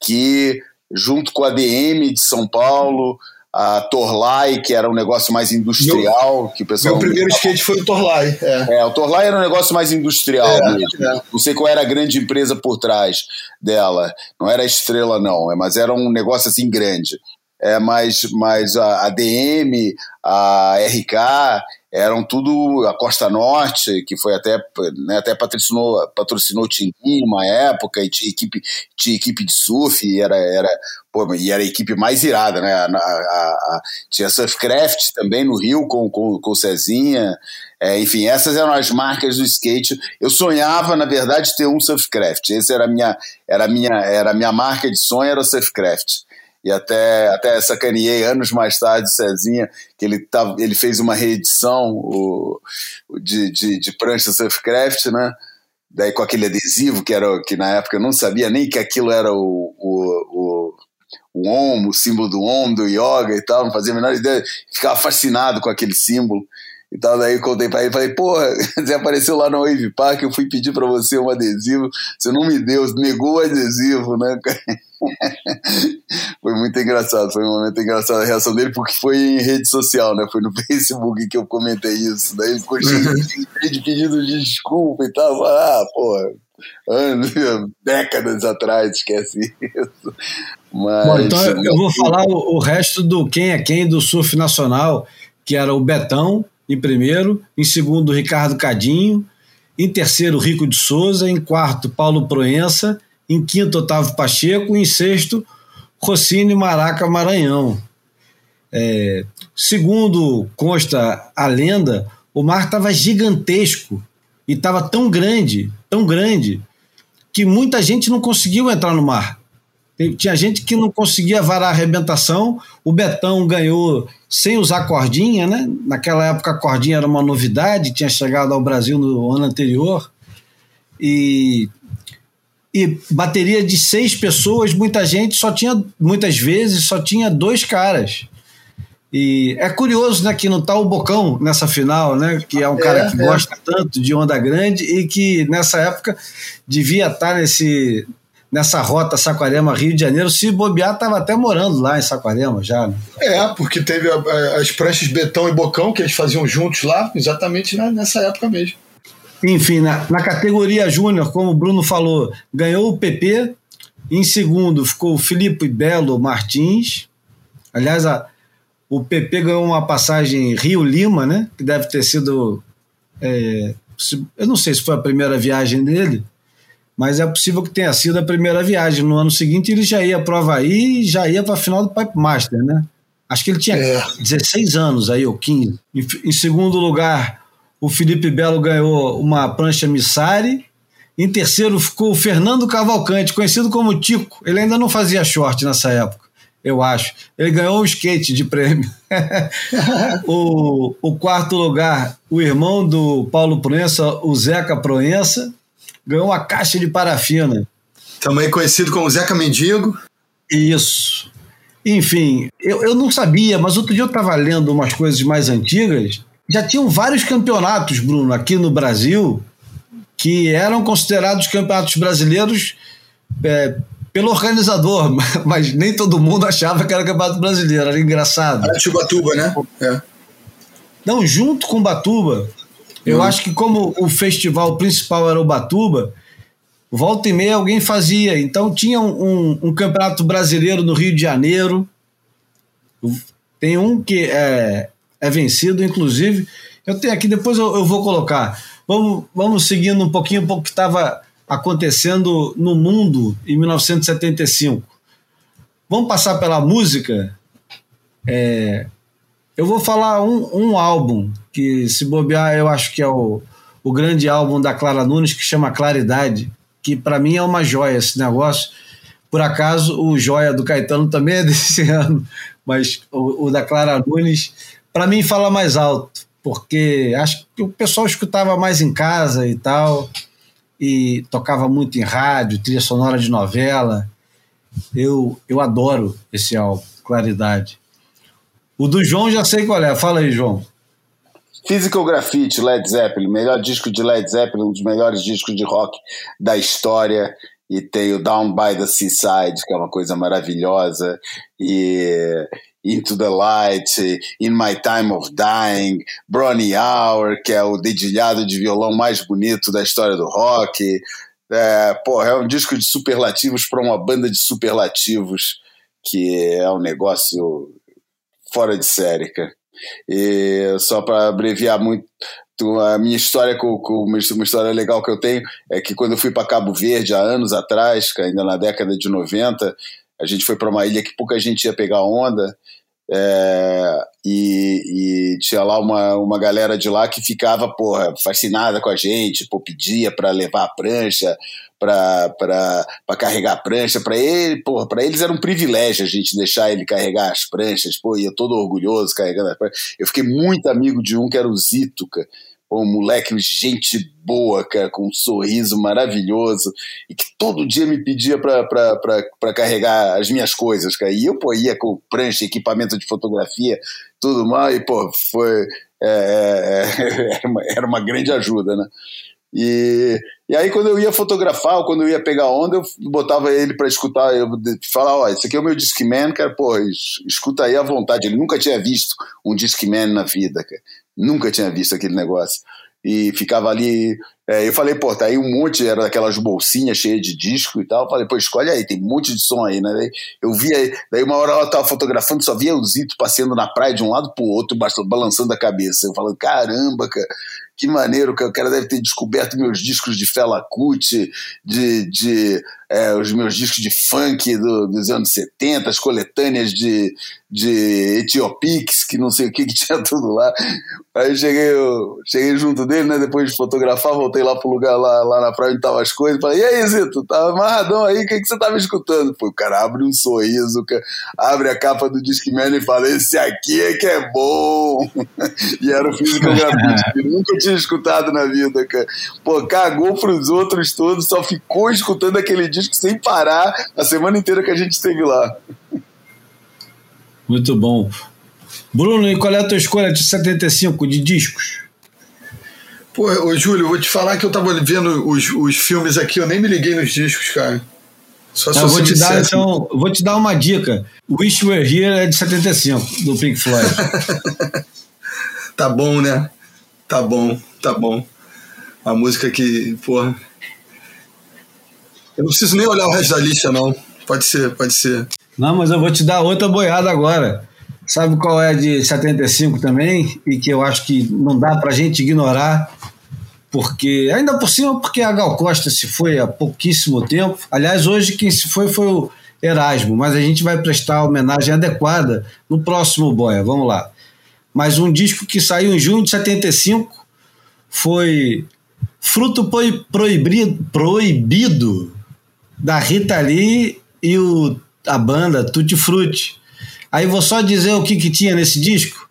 que junto com a DM de São Paulo, a Torlai, que era um negócio mais industrial. Meu, que o pessoal meu primeiro skate foi o Torlai. É. é, o Torlai era um negócio mais industrial é, mesmo. É. Não sei qual era a grande empresa por trás dela. Não era estrela, não, é, mas era um negócio assim grande. É, mas, mas a, a DM, a RK, eram tudo a Costa Norte, que foi até, né, até patrocinou, patrocinou o Tinguinho uma época, e tinha equipe, tinha equipe de surf, e era, era, pô, e era a equipe mais irada, né? A, a, a, tinha Surfcraft também no Rio com, com, com o Cezinha. É, enfim, essas eram as marcas do skate. Eu sonhava, na verdade, ter um Surfcraft. Essa era a minha, era minha, era minha marca de sonho, era o Surfcraft e até, até sacaneei anos mais tarde, Cezinha, que ele, tava, ele fez uma reedição o, de, de, de prancha Surfcraft, né? Daí com aquele adesivo que era que na época eu não sabia nem que aquilo era o, o, o, o Om, o símbolo do Om, do yoga e tal, não fazia a menor ideia, ficava fascinado com aquele símbolo. E tal, daí eu contei pra ele, falei, porra, <laughs> você apareceu lá no Wave Park, eu fui pedir pra você um adesivo, você não me deu, negou o adesivo, né? <laughs> foi muito engraçado, foi um momento engraçado a reação dele, porque foi em rede social, né? Foi no <laughs> Facebook que eu comentei isso. Daí ele ficou cheio de pedido de desculpa e tal. Ah, porra, anos, décadas atrás, esquece isso. Mas, Bom, então eu vou falar o, o resto do quem é quem do surf nacional, que era o Betão em primeiro, em segundo, Ricardo Cadinho, em terceiro, Rico de Souza, em quarto, Paulo Proença em quinto, Otávio Pacheco, em sexto, Rossini Maraca Maranhão. É, segundo consta a lenda, o mar estava gigantesco e estava tão grande, tão grande, que muita gente não conseguiu entrar no mar. Tinha gente que não conseguia varar a arrebentação. O Betão ganhou sem usar cordinha, né? Naquela época a cordinha era uma novidade, tinha chegado ao Brasil no ano anterior. E e bateria de seis pessoas, muita gente só tinha, muitas vezes, só tinha dois caras. E é curioso, né, que não tá o Bocão nessa final, né, que é um cara é, que é. gosta tanto de onda grande e que nessa época devia estar tá nesse nessa rota Saquarema Rio de Janeiro, se bobear estava até morando lá em Saquarema já. Né? É, porque teve as pranchas Betão e Bocão que eles faziam juntos lá, exatamente nessa época mesmo. Enfim, na, na categoria júnior, como o Bruno falou, ganhou o PP, Em segundo ficou o Felipe Belo Martins. Aliás, a, o PP ganhou uma passagem Rio-Lima, né? Que deve ter sido. É, eu não sei se foi a primeira viagem dele, mas é possível que tenha sido a primeira viagem. No ano seguinte ele já ia para o Havaí e já ia para a final do Pipe Master, né? Acho que ele tinha é. 16 anos aí, ou 15. Em, em, segundo lugar, o Felipe Belo ganhou uma prancha Missari. Em terceiro ficou o Fernando Cavalcante, conhecido como Tico. Ele ainda não fazia short nessa época, eu acho. Ele ganhou um skate de prêmio. <laughs> o, o quarto lugar, o irmão do Paulo Proença, o Zeca Proença, ganhou uma caixa de parafina. Também conhecido como Zeca Mendigo. Isso. Enfim, eu, eu não sabia, mas outro dia eu estava lendo umas coisas mais antigas. Já tinham vários campeonatos, Bruno, aqui no Brasil, que eram considerados campeonatos brasileiros é, pelo organizador, <laughs> mas nem todo mundo achava que era campeonato brasileiro, era engraçado. Era de Ubatuba, né? É. Não, junto com Batuba, eu acho que como o festival principal era o Batuba, volta e meia alguém fazia. Então tinha um, um, campeonato brasileiro no Rio de Janeiro. Tem um que é, é vencido, inclusive. Eu tenho aqui, depois eu, eu vou colocar. Vamos, vamos seguindo um pouquinho o que estava acontecendo no mundo em 1975. Vamos passar pela música. É, eu vou falar um, um álbum que, se bobear, eu acho que é o, o grande álbum da Clara Nunes, que chama Claridade que para mim é uma joia esse negócio. Por acaso, o Joia do Caetano também é <laughs> desse ano, mas o, o da Clara Nunes, para mim, fala mais alto, porque acho que o pessoal escutava mais em casa e tal, e tocava muito em rádio, trilha sonora de novela. Eu, eu adoro esse álbum, Claridade. O do João já sei qual é, fala aí, João. Physical Graffiti, Led Zeppelin, melhor disco de Led Zeppelin, um dos melhores discos de rock da história. E tem o Down by the Seaside, que é uma coisa maravilhosa. E Into the Light, In My Time of Dying, Bronny Hour, que é o dedilhado de violão mais bonito da história do rock. É, porra, é um disco de superlativos para uma banda de superlativos, que é um negócio fora de série, cara. E só para abreviar muito a minha história com, com, uma história legal que eu tenho é que quando eu fui para Cabo Verde há anos atrás, ainda na década de 90, a gente foi para uma ilha que pouca gente ia pegar onda. É, e, e, tinha lá uma, uma galera de lá que ficava porra, fascinada com a gente, pô, pedia para levar a prancha, para carregar a prancha. Para ele, porra, para eles era um privilégio a gente deixar ele carregar as pranchas. Pô, ia todo orgulhoso carregando as pranchas. Eu fiquei muito amigo de um que era o Zito, cara. Um moleque, gente boa, cara, com um sorriso maravilhoso, e que todo dia me pedia para carregar as minhas coisas, cara. E eu, pô, ia com prancha, equipamento de fotografia, tudo mais, e, pô, foi. É, é era, <laughs> uma, era uma grande ajuda, né? E, e aí, quando eu ia fotografar, ou quando eu ia pegar onda, eu botava ele para escutar, eu falar, ó, esse aqui é o meu Discman, cara, pô, escuta aí à vontade. Ele nunca tinha visto um Discman na vida, cara. Nunca tinha visto aquele negócio. E ficava ali. É, eu falei, pô, tá aí um monte, era daquelas bolsinhas cheias de disco e tal. Eu falei, pô, escolhe aí, tem um monte de som aí, né? Eu via, daí uma hora ela tava fotografando, só via o Zito passeando na praia de um lado pro outro, balançando a cabeça. Eu falando, caramba, cara que maneiro, que o cara deve ter descoberto meus discos de Fela Kuti, de, de é, os meus discos de funk do, dos anos 70, as coletâneas de, de Etiopix, que não sei o que, que <laughs> tinha tudo lá. Aí cheguei, eu, cheguei junto dele, né? Depois de fotografar, voltei lá pro lugar lá, lá na praia onde estavam as coisas. Falei, e aí, Zito, tava amarradão aí, o que, que você tava escutando? Pô, o cara abre um sorriso, abre a capa do Discman e fala, esse aqui é que é bom. <laughs> e era o físico que nunca tinha escutado na vida, cara. Pô, cagou pros outros todos, só ficou escutando aquele disco sem parar a semana inteira que a gente esteve lá. Muito bom. Bruno, e qual é a tua escolha de 75 de discos? Pô, ô, Júlio, eu vou te falar que eu tava vendo os, os filmes aqui, eu nem me liguei nos discos, cara. Só se eu vou te dar, então, vou te dar uma dica. Wish Were Here é de 75, do Pink Floyd. <laughs> tá bom, né? Tá bom, tá bom. A música que, porra. Eu não preciso nem olhar o resto da lista, não. Pode ser, pode ser. Não, mas eu vou te dar outra boiada agora. Sabe qual é de 75 também? E que eu acho que não dá pra gente ignorar, porque, ainda por cima, porque a Gal Costa se foi há pouquíssimo tempo. Aliás, hoje quem se foi foi o Erasmo, mas a gente vai prestar homenagem adequada no próximo Boia. Vamos lá. Mas um disco que saiu em junho de 75 foi Fruto Proibido, proibido da Rita Lee e o, a banda Tutti Frutti. Aí vou só dizer o que, que tinha nesse disco.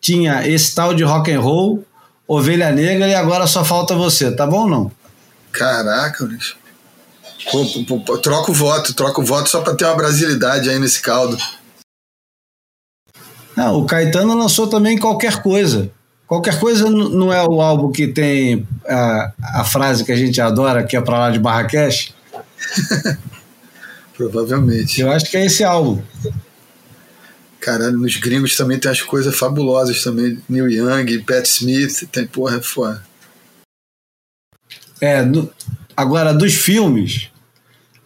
Tinha esse tal de rock and roll, Ovelha Negra e agora só falta você, tá bom ou não? Caraca, bicho. Troca o voto, troca o voto só para ter uma brasilidade aí nesse caldo. Não, o Caetano lançou também qualquer coisa. Qualquer coisa não é o álbum que tem a, a frase que a gente adora, que é para lá de Barraquesh? <laughs> Provavelmente. Eu acho que é esse álbum. Caralho, nos gringos também tem as coisas fabulosas também. Neil Young, Pat Smith, tem porra, é foda. É, no, agora dos filmes,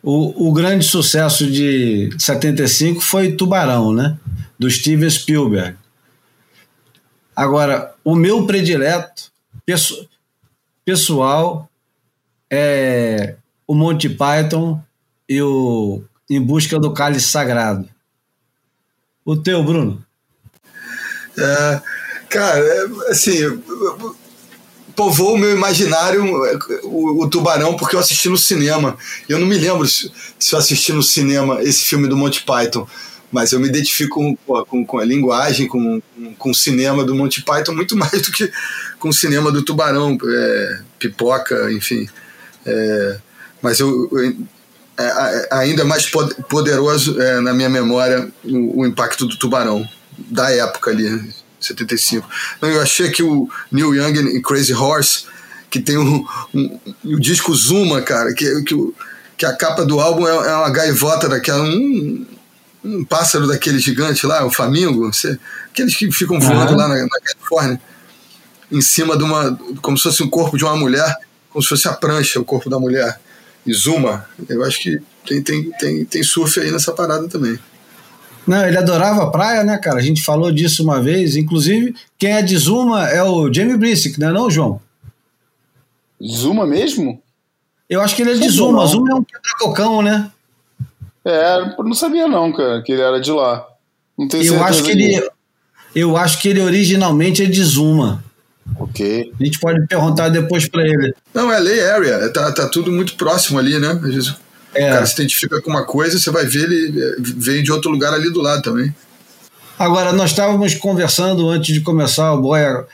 o, o grande sucesso de 75 foi Tubarão, né? Do Steven Spielberg. Agora, o meu predileto pessoal é o Monty Python e o Em Busca do Cálice Sagrado. O teu, Bruno? É, cara, é, assim, povoou o meu imaginário o, o, Tubarão porque eu assisti no cinema. Eu não me lembro se, se eu assisti no cinema esse filme do Monty Python mas eu me identifico com, com, com a linguagem, com, com, o cinema do Monty Python muito <laughs> mais do que com o cinema do Tubarão, é, Pipoca, enfim. É, mas eu, eu é, é ainda mais poderoso é, na minha memória o, o, impacto do Tubarão, da época ali, 75. Então, eu achei que o Neil Young e Crazy Horse, que tem um, um, um o disco Zuma, cara, que, que, que a capa do álbum é, é uma gaivota daquela, um, um pássaro daquele gigante lá, o Flamingo, você, aqueles que ficam voando uhum. lá na, na, Califórnia, em cima de uma. como se fosse um corpo de uma mulher, como se fosse a prancha, o corpo da mulher. E Zuma, eu acho que tem, tem, tem, tem surf aí nessa parada também. Não, ele adorava a praia, né, cara? A gente falou disso uma vez. Inclusive, quem é de Zuma é o Jamie Brisick, não é não, João? Zuma mesmo? Eu acho que ele é de Zuma. Zuma é um quebra-cocão, né? É, não sabia não, cara, que ele era de lá. Não tenho eu acho que ele, Eu acho que ele originalmente é de Zuma. Ok. A gente pode perguntar depois para ele. Não, é Lay Area, tá, tá tudo muito próximo ali, né? Às vezes é. o cara se identifica com uma coisa, você vai ver ele é, vem de outro lugar ali do lado também. Agora, nós estávamos conversando antes de começar o Boia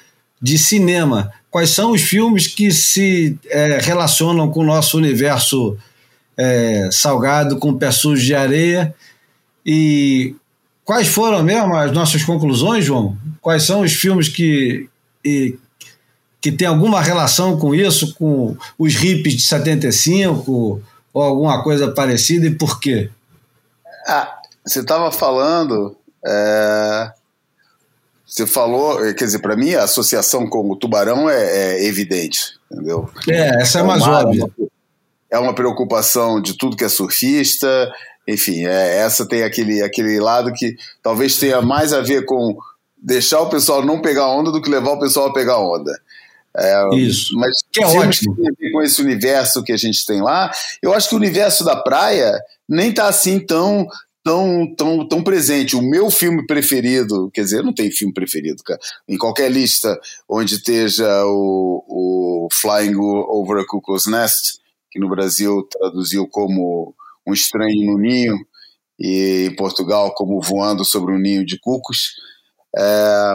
de cinema. Quais são os filmes que se é, relacionam com o nosso universo é, salgado com pé sujo de areia. E quais foram mesmo as nossas conclusões, João? Quais são os filmes que, e, que tem alguma relação com isso, com os hippies de 75 ou alguma coisa parecida e por quê? Ah, você estava falando. É, você falou, quer dizer, para mim a associação com o tubarão é, é evidente, entendeu? É, essa é, é mais óbvia é uma preocupação de tudo que é surfista, enfim, é, essa tem aquele, aquele lado que talvez tenha mais a ver com deixar o pessoal não pegar onda do que levar o pessoal a pegar onda. É, Isso. Mas que é ótimo. Que com esse universo que a gente tem lá, eu acho que o universo da praia nem está assim tão tão, tão, tão presente. O meu filme preferido, quer dizer, eu não tenho filme preferido, cara. Em qualquer lista onde esteja o, o Flying Over a Cuckoo's Nest, que no Brasil traduziu como Um Estranho no Ninho, e em Portugal como Voando sobre um Ninho de Cucos. É,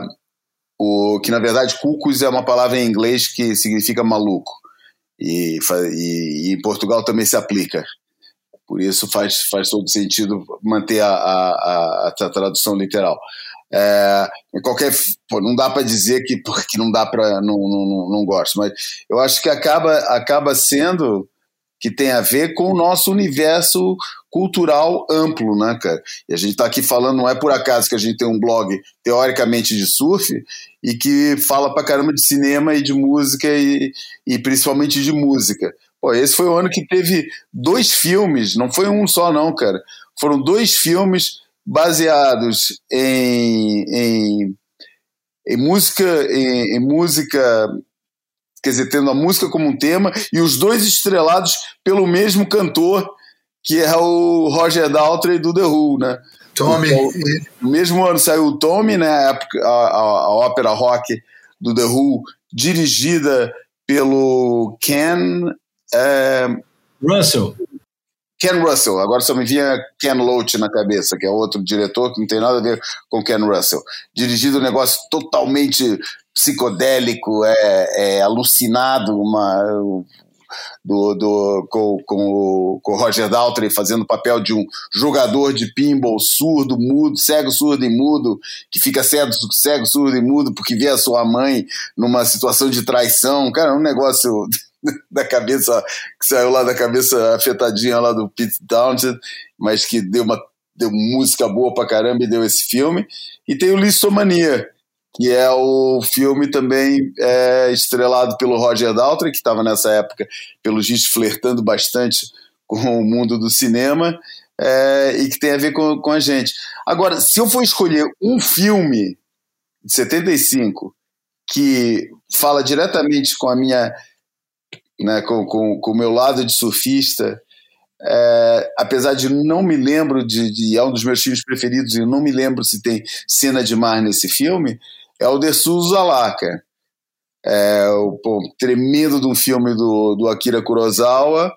o, que na verdade cucos é uma palavra em inglês que significa maluco. E, e, e, em Portugal também se aplica. Por isso faz, faz todo sentido manter a, a, a, a tradução literal. É, qualquer pô, não dá para dizer que <laughs> porque não dá para não, não, não gosto, mas eu acho que acaba acaba sendo que tem a ver com o nosso universo cultural amplo, né, cara? E a gente está aqui falando, não é por acaso que a gente tem um blog teoricamente de surf e que fala pra caramba de cinema e de música e, e principalmente de música. Pô, esse foi o ano que teve dois filmes, não foi um só, não, cara. Foram dois filmes baseados em, em, em música, em, em música quer dizer, tendo a música como um tema, e os dois estrelados pelo mesmo cantor, que é o Roger Daltrey do The Who, né? Tommy. Então, no mesmo ano saiu o Tommy, né, a, a, a ópera rock do The Who, dirigida pelo Ken... É, Russell. Ken Russell, agora só me vinha Ken Loach na cabeça, que é outro diretor que não tem nada a ver com Ken Russell. Dirigido um negócio totalmente psicodélico, é, é alucinado, uma, do, do, com, com, com o Roger Daltrey fazendo o papel de um jogador de pinball surdo, mudo, cego, surdo e mudo, que fica cego, cego, surdo e mudo porque vê a sua mãe numa situação de traição. Cara, um negócio <laughs> da cabeça, que saiu lá da cabeça afetadinha lá do Pete Townshend, mas que deu uma deu música boa pra caramba e deu esse filme. E tem o Lissomania, que é o filme também é, estrelado pelo Roger Daltrey, que estava nessa época, pelo visto, flertando bastante com o mundo do cinema, é, e que tem a ver com, com a gente. Agora, se eu for escolher um filme de 75 que fala diretamente com a minha né, com, com, com o meu lado de surfista, é, apesar de não me lembro de, de, é um dos meus filmes preferidos e não me lembro se tem cena de mar nesse filme, é o De Souza lá, É o pô, tremendo de um filme do, do Akira Kurosawa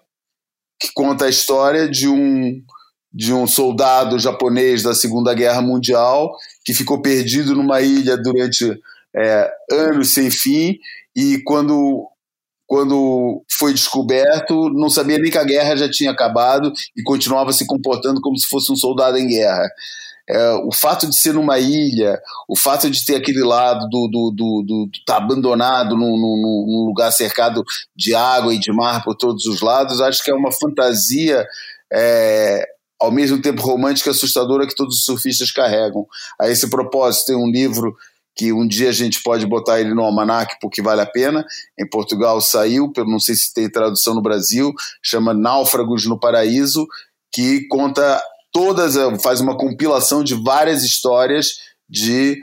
que conta a história de um de um soldado japonês da Segunda Guerra Mundial que ficou perdido numa ilha durante é, anos sem fim e quando quando foi descoberto, não sabia nem que a guerra já tinha acabado e continuava se comportando como se fosse um soldado em guerra. É, o fato de ser numa ilha, o fato de ter aquele lado do, do, do, do tá abandonado num, num, num, lugar cercado de água e de mar por todos os lados, acho que é uma fantasia é, ao mesmo tempo romântica e assustadora que todos os surfistas carregam. A esse propósito, tem um livro que um dia a gente pode botar ele no almanac porque vale a pena. Em Portugal saiu, não sei se tem tradução no Brasil, chama Náufragos no Paraíso, que conta todas, faz uma compilação de várias histórias de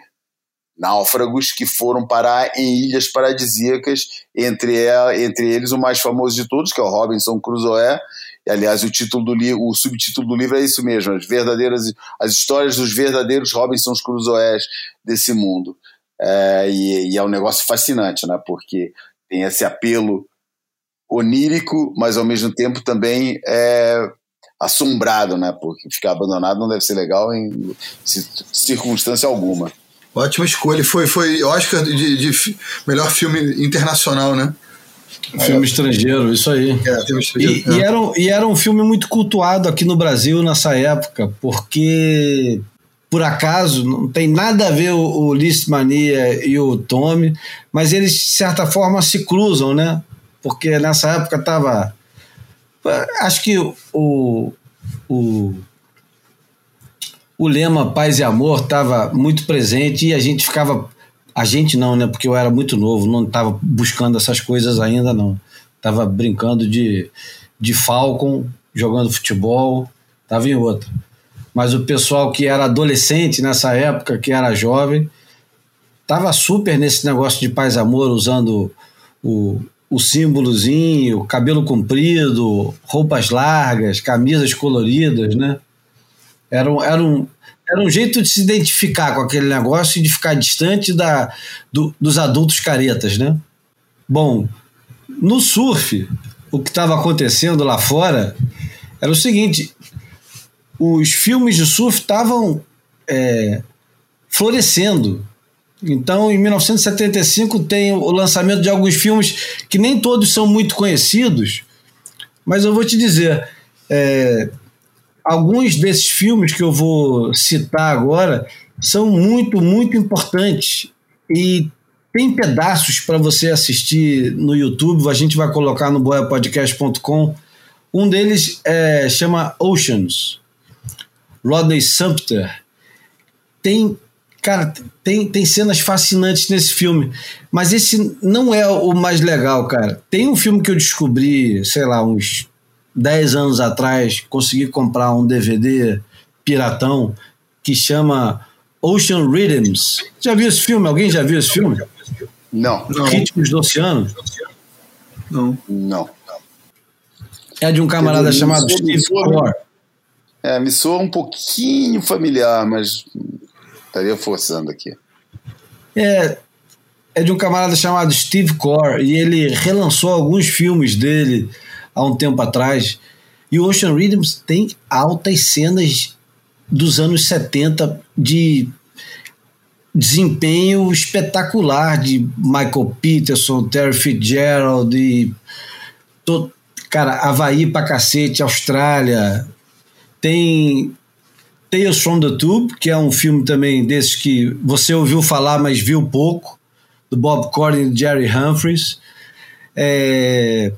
náufragos que foram parar em ilhas paradisíacas, entre, entre eles o mais famoso de todos, que é o Robinson Crusoe. E, aliás, o título do livro, o subtítulo do livro é isso mesmo, as verdadeiras, as histórias dos verdadeiros Robinson Crusoes desse mundo. É, e, e, é um negócio fascinante, né? Porque tem esse apelo onírico, mas ao mesmo tempo também é assombrado, né? Porque ficar abandonado não deve ser legal em circunstância alguma. Ótima escolha. Foi, foi Oscar de, de melhor filme internacional, né? Filme estrangeiro, isso aí. É, filme estrangeiro. E, é. e, era, e era um filme muito cultuado aqui no Brasil nessa época, porque por acaso, não tem nada a ver o, o List Mania e o Tommy, mas eles, de certa forma, se cruzam, né? Porque nessa época estava. Acho que o, o, o lema Paz e Amor estava muito presente e a gente ficava. A gente não, né? Porque eu era muito novo, não estava buscando essas coisas ainda, não. Estava brincando de, de Falcon, jogando futebol, estava em outra mas o pessoal que era adolescente nessa época, que era jovem, estava super nesse negócio de paz amor, usando o, o símbolozinho, cabelo comprido, roupas largas, camisas coloridas, né? Era um, era um, era um jeito de se identificar com aquele negócio e de ficar distante da, do, dos adultos caretas, né? Bom, no surf, o que estava acontecendo lá fora era o seguinte: os filmes de surf estavam é, florescendo. Então, em 1975, tem o lançamento de alguns filmes que nem todos são muito conhecidos, mas eu vou te dizer: é, alguns desses filmes que eu vou citar agora são muito, muito importantes e tem pedaços para você assistir no YouTube. A gente vai colocar no boiapodcast.com. Um deles é, chama Oceans. Rodney Sumpter, tem, Cara, tem, tem cenas fascinantes nesse filme, mas esse não é o mais legal, cara. Tem um filme que eu descobri, sei lá, uns 10 anos atrás, consegui comprar um DVD piratão que chama Ocean Rhythms. Já viu esse filme? Alguém já viu esse filme? Não. não. Ritmos do Oceano? Não. Não. É de um camarada chamado Steve Core. É, me soa um pouquinho familiar, mas Estaria forçando aqui. É, é de um camarada chamado Steve Core e ele relançou alguns filmes dele há um tempo atrás. E o Ocean Rhythms tem altas cenas dos anos 70 de desempenho espetacular de Michael Peterson, Terry Fitzgerald e todo, cara, Havaí pra cacete, Austrália. Tem Tales from the Tube, que é um filme também desses que você ouviu falar, mas viu pouco, do Bob Corden e Jerry Humphries. É,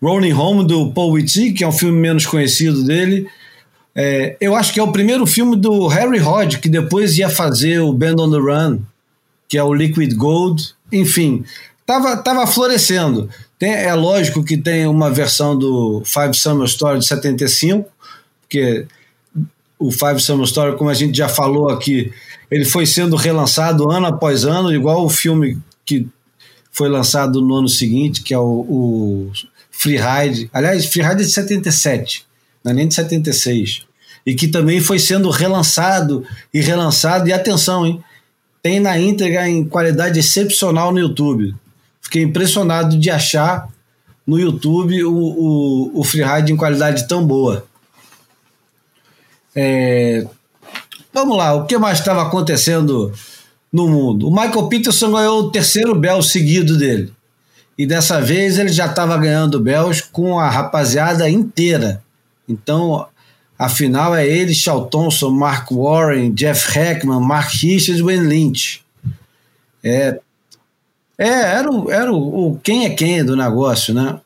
Rolling Home, do Paul Whitty, que é um filme menos conhecido dele. É, eu acho que é o primeiro filme do Harry Rod, que depois ia fazer o Band on the Run, que é o Liquid Gold. Enfim, tava, tava florescendo. Tem, é lógico que tem uma versão do Five Summer Story de 75, porque o Five Summer Story, como a gente já falou aqui, ele foi sendo relançado ano após ano, igual o filme que foi lançado no ano seguinte, que é o, o Free Ride. Aliás, Free Ride é de 77, não é nem de 76. E que também foi sendo relançado e relançado. E atenção, hein? Tem na íntegra em qualidade excepcional no YouTube. Fiquei impressionado de achar no YouTube o, o, o Free Ride em qualidade tão boa. É, vamos lá, o que mais estava acontecendo no mundo? O Michael Peterson ganhou o terceiro Bell seguido dele. E dessa vez ele já estava ganhando Bells com a rapaziada inteira. Então, afinal, é ele, Shaw Thompson, Mark Warren, Jeff Heckman, Mark Richards e Wayne Lynch. É, é era, o, era o, o quem é quem do negócio, né?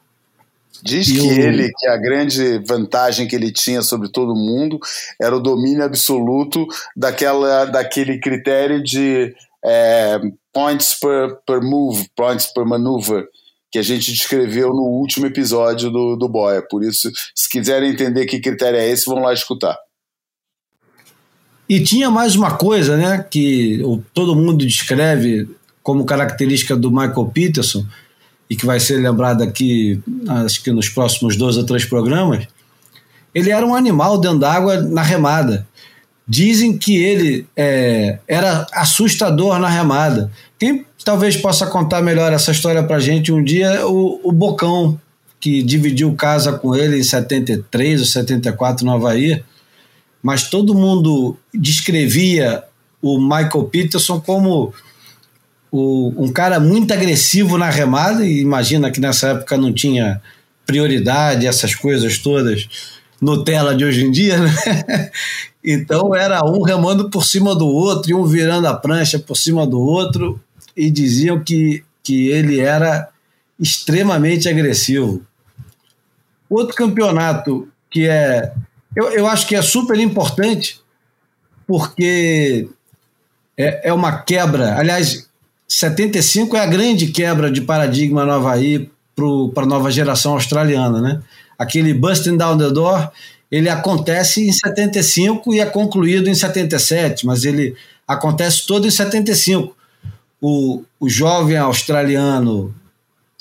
Diz e que o... ele, que a grande vantagem que ele tinha sobre todo mundo era o domínio absoluto daquela, daquele critério de é, points per, per move, points per maneuver, que a gente descreveu no último episódio do, do Boia. Por isso, se quiserem entender que critério é esse, vão lá escutar. E tinha mais uma coisa, né, que todo mundo descreve como característica do Michael Peterson, e que vai ser lembrado aqui, acho que nos próximos dois ou três programas, ele era um animal dentro d'água na remada. Dizem que ele é, era assustador na remada. Quem talvez possa contar melhor essa história para gente um dia o, o Bocão, que dividiu casa com ele em 73 ou 74 no Havaí. Mas todo mundo descrevia o Michael Peterson como o, um cara muito agressivo na remada, e imagina que nessa época não tinha prioridade, essas coisas todas, Nutella de hoje em dia, né? <laughs> Então era um remando por cima do outro e um virando a prancha por cima do outro, e diziam que, que ele era extremamente agressivo. Outro campeonato que é. Eu, eu acho que é super importante, porque é, é uma quebra. Aliás, 75 é a grande quebra de paradigma no Havaí para a nova geração australiana, né? Aquele busting down the door, ele acontece em 75 e é concluído em 77, mas ele acontece todo em 75. O, o jovem australiano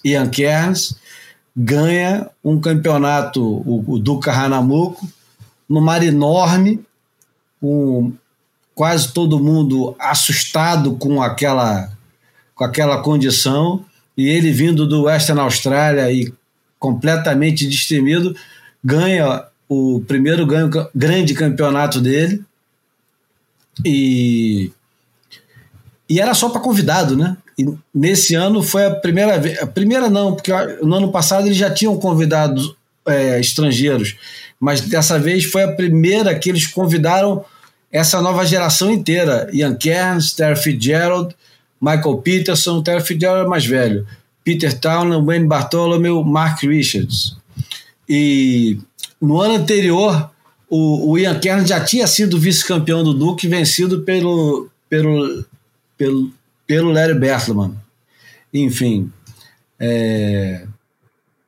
Ian Cairns ganha um campeonato, o, o Duca Hanamuko, no mar enorme, com quase todo mundo assustado com aquela com aquela condição, e ele vindo do Western Austrália e completamente destemido, ganha o primeiro ganho, grande campeonato dele. E, e era só para convidado, né? E nesse ano foi a primeira vez. A primeira não, porque no ano passado eles já tinham convidados é, estrangeiros, mas dessa vez foi a primeira que eles convidaram essa nova geração inteira. Ian Cairns, Terry Fitzgerald, Michael Peterson, Terry Fitzgerald é mais velho, Peter Townley, Wayne Bartholomew, Mark Richards. E no ano anterior, o, o Ian Kern já tinha sido vice-campeão do Duke, vencido pelo, pelo, pelo, pelo Larry Bertleman. Enfim, é,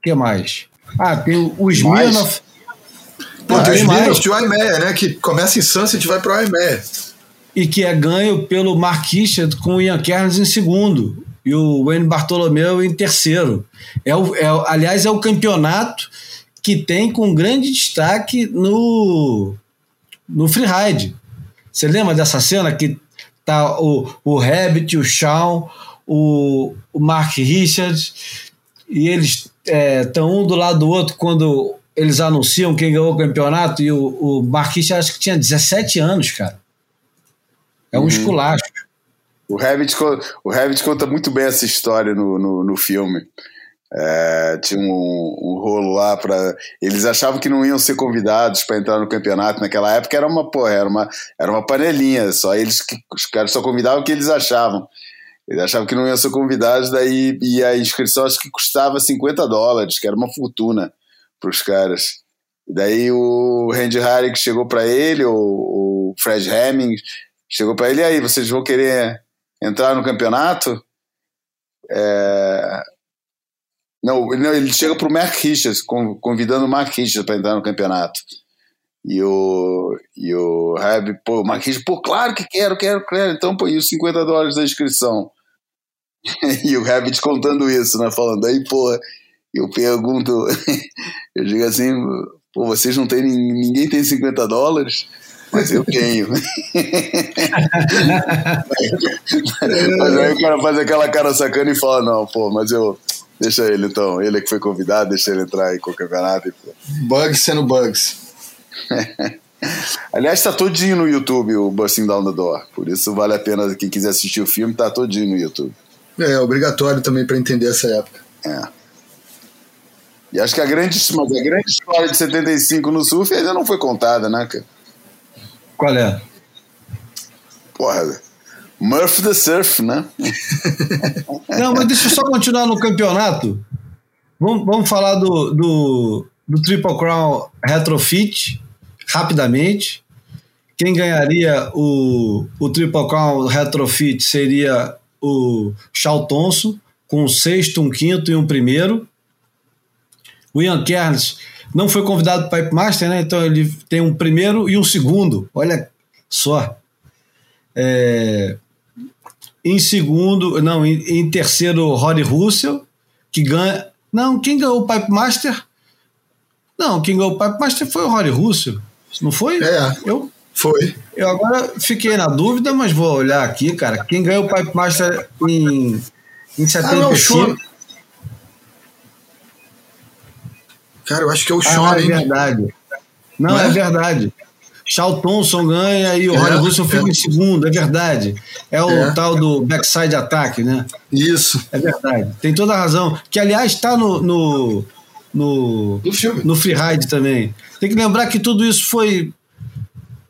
que mais? Ah, tem o Smirnoff. Pô, tem o Smirnoff de Oimeia, né? Que começa em Sunset e vai para Oimeia. E que é ganho pelo Mark Richard com o Ian Kerns em segundo e o Wayne Bartolomeu em terceiro. É o, é, aliás, é o campeonato que tem com grande destaque no, no freeride. Você lembra dessa cena que tá o, o Rabbit, o Shawn, o, o Mark Richards e eles estão é, um do lado do outro quando eles anunciam quem ganhou o campeonato e o, o Mark Richards acho que tinha 17 anos, cara. É um uhum. esculacho. O Rabbit, o Rabbit conta muito bem essa história no, no, no filme. É, tinha um, um, rolo lá para eles achavam que não iam ser convidados para entrar no campeonato naquela época era uma porra, era uma era uma panelinha só eles que os caras só convidavam o que eles achavam eles achavam que não iam ser convidados daí e a inscrição acho que custava 50 dólares que era uma fortuna para os caras daí o Randy Harrick chegou para ele o, o Fred Hemming chegou para ele aí vocês vão querer entrar no campeonato é, não, ele chega pro Mark Richards, convidando o Mark Richards para entrar no campeonato. E o, e o Reb, pô, o Mark Richards, pô, claro que quero, quero, quero. Então, pô, e os 50 dólares da inscrição? <laughs> e o Rabbit contando isso, né? Falando, aí, pô, eu pergunto, <laughs> eu digo assim, pô, vocês não têm, ninguém tem 50 dólares? Mas eu tenho. <laughs> mas aí o cara faz aquela cara sacana e fala, não, pô, mas eu, Deixa ele então, ele é que foi convidado, deixa ele entrar aí com o campeonato. E... Bugs sendo bugs. <laughs> Aliás, tá todinho no YouTube o Busting Down the Door. Por isso vale a pena quem quiser assistir o filme, tá todinho no YouTube. É, obrigatório também para entender essa época. É. E acho que a grande, mas a grande história de 75 no surf ainda não foi contada, né, cara? Qual é? Porra, Murph the Surf, né? <laughs> Não, mas deixa eu só continuar no campeonato. Vamos, vamos falar do, do, do Triple Crown Retrofit rapidamente. Quem ganharia o, o Triple Crown Retrofit seria o Charles Thompson, com um sexto, um quinto e um primeiro. O Ian Kerns não foi convidado para Pipe Master, né? Então ele tem um primeiro e um segundo. Olha só. É, em segundo, não, em, em terceiro, Rory Russell, que ganha. Não, quem ganhou o Pipe Master? Não, quem ganhou o Pipe Master foi o Rory Russell. Não foi? É. Eu, foi. Eu agora fiquei na dúvida, mas vou olhar aqui, cara. Quem ganhou o Pipe Master em, em 75? Ah, não, Cara, eu acho que é o Sean, ah, é verdade. Não, não é? é? verdade. Charles Thompson ganha e o é, Roy Russell fica é. em segundo, é verdade. É o é. tal do backside attack, né? Isso. É verdade. Tem toda a razão. Que, aliás, está no, no, no, no, filme. no Freeride também. Tem que lembrar que tudo isso foi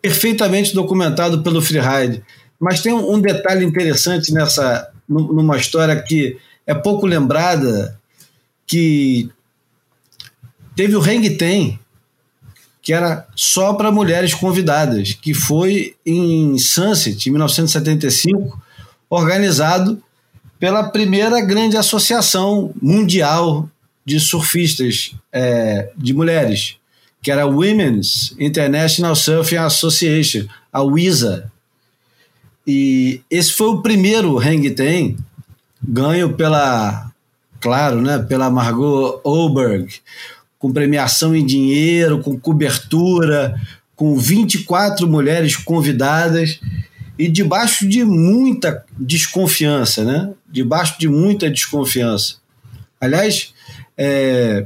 perfeitamente documentado pelo Freeride. Mas tem um, um detalhe interessante nessa, numa história que é pouco lembrada, que teve o Hang Ten, que era só para mulheres convidadas, que foi em Sunset, em 1975, organizado pela primeira grande associação mundial de surfistas é, de mulheres, que era a Women's International Surfing Association, a WISA. E esse foi o primeiro hang ten ganho pela, claro, né, pela Margot Oberg, com premiação em dinheiro, com cobertura, com 24 mulheres convidadas e debaixo de muita desconfiança, né? Debaixo de muita desconfiança. Aliás, é,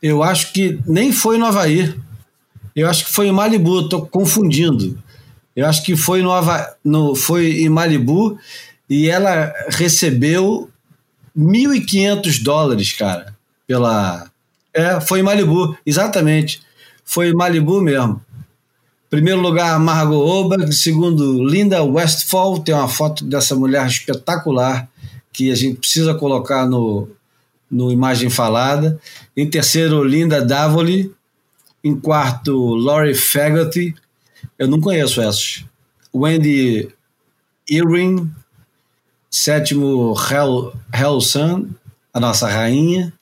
eu acho que nem foi no Havaí. Eu acho que foi em Malibu, estou confundindo. Eu acho que foi no, Havaí, no foi em Malibu e ela recebeu 1.500 dólares, cara pela. É, foi em Malibu, exatamente. Foi em Malibu mesmo. Primeiro lugar, Margot Oberg. Segundo, Linda Westfall. Tem uma foto dessa mulher espetacular que a gente precisa colocar no, no Imagem Falada. Em terceiro, Linda Davoli. Em quarto, Laurie Fagoty. Eu não conheço essas. Wendy Irwin, sétimo Hell, Hell Sun, a nossa rainha.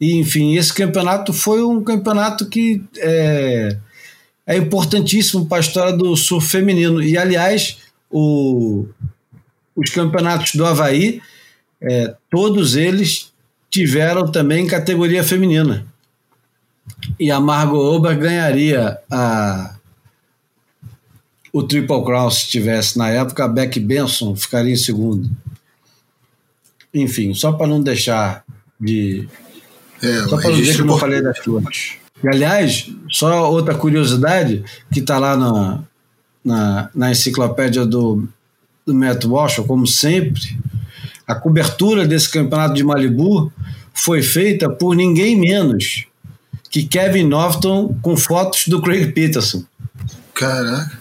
E, enfim, esse campeonato foi um campeonato que é, é importantíssimo para a história do surf feminino. E, aliás, o, os campeonatos do Havaí, é, todos eles tiveram também categoria feminina. E a Margot Ober ganharia a, o Triple Crown se tivesse na época, a Beck Benson ficaria em segundo. Enfim, só para não deixar de. É, só para não dizer que eu não falei das duas. E, aliás, só outra curiosidade que está lá na, na, na enciclopédia do, do Matt Walsh, como sempre, a cobertura desse campeonato de Malibu foi feita por ninguém menos que Kevin Norton com fotos do Craig Peterson. Caraca.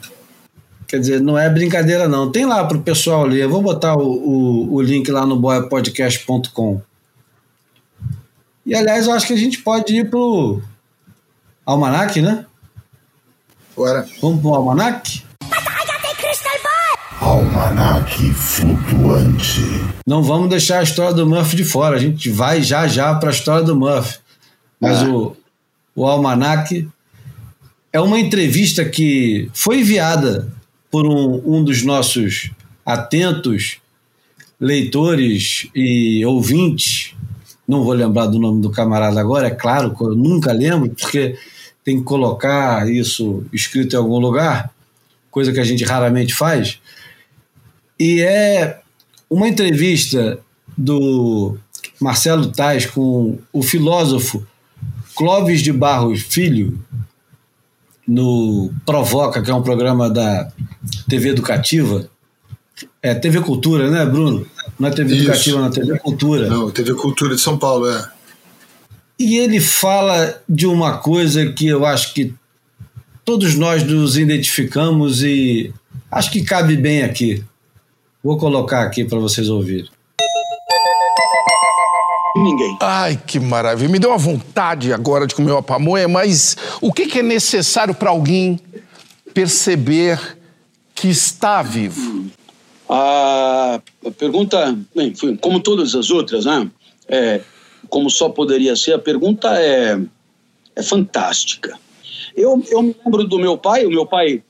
Quer dizer, não é brincadeira, não. Tem lá para o pessoal ler. Eu vou botar o, o, o link lá no boiapodcast.com. E, aliás, eu acho que a gente pode ir pro Almanac, né? Bora. Vamos pro Almanac? Almanac flutuante. Não vamos deixar a história do Murphy de fora. A gente vai já já para a história do Murphy. Mas ah. o, o Almanac é uma entrevista que foi enviada por um, um dos nossos atentos leitores e ouvintes. Não vou lembrar do nome do camarada agora, é claro, eu nunca lembro, porque tem que colocar isso escrito em algum lugar, coisa que a gente raramente faz. E é uma entrevista do Marcelo Tais com o filósofo Clóvis de Barros Filho, no Provoca, que é um programa da TV Educativa. É TV Cultura, né, Bruno? Não é TV Isso. Educativa, não, é TV Cultura. Não, TV Cultura de São Paulo, é. E ele fala de uma coisa que eu acho que todos nós nos identificamos e acho que cabe bem aqui. Vou colocar aqui para vocês ouvirem ninguém. Ai, que maravilha. Me deu uma vontade agora de comer uma pamonha, mas o que, que é necessário para alguém perceber que está vivo? A pergunta, bem, como todas as outras, né? É, como só poderia ser, a pergunta é, é fantástica. Eu, eu me lembro do meu pai, o meu pai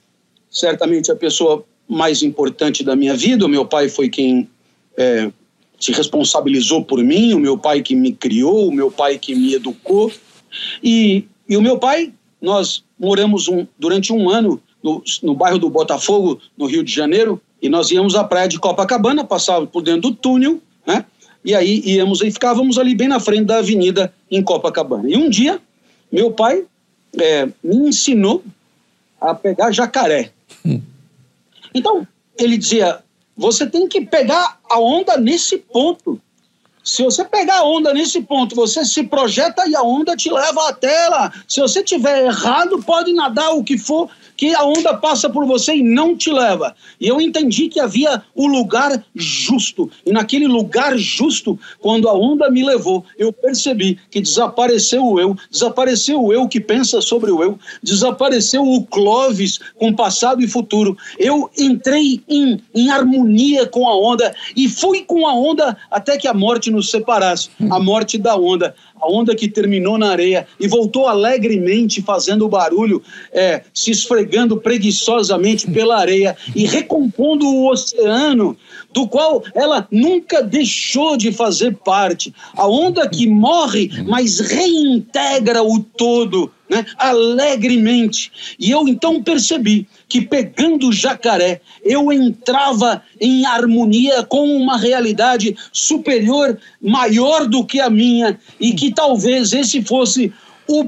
certamente a pessoa mais importante da minha vida, o meu pai foi quem é, se responsabilizou por mim, o meu pai que me criou, o meu pai que me educou. E, e o meu pai, nós moramos um, durante um ano no, no bairro do Botafogo, no Rio de Janeiro, e nós íamos à praia de Copacabana, passávamos por dentro do túnel, né? E aí íamos e ficávamos ali bem na frente da avenida em Copacabana. E um dia, meu pai é, me ensinou a pegar jacaré. Hum. Então, ele dizia: você tem que pegar a onda nesse ponto. Se você pegar a onda nesse ponto, você se projeta e a onda te leva até lá. Se você tiver errado, pode nadar o que for, que a onda passa por você e não te leva. E eu entendi que havia o lugar justo. E naquele lugar justo, quando a onda me levou, eu percebi que desapareceu o eu, desapareceu o eu que pensa sobre o eu, desapareceu o Clóvis com passado e futuro. Eu entrei em, em harmonia com a onda e fui com a onda até que a morte nos separasse a morte da onda a onda que terminou na areia e voltou alegremente fazendo barulho, é, se esfregando preguiçosamente <laughs> pela areia e recompondo o oceano do qual ela nunca deixou de fazer parte. A onda que morre, mas reintegra o todo, né, alegremente. E eu então percebi que pegando o jacaré, eu entrava em harmonia com uma realidade superior, maior do que a minha, e que talvez esse fosse o,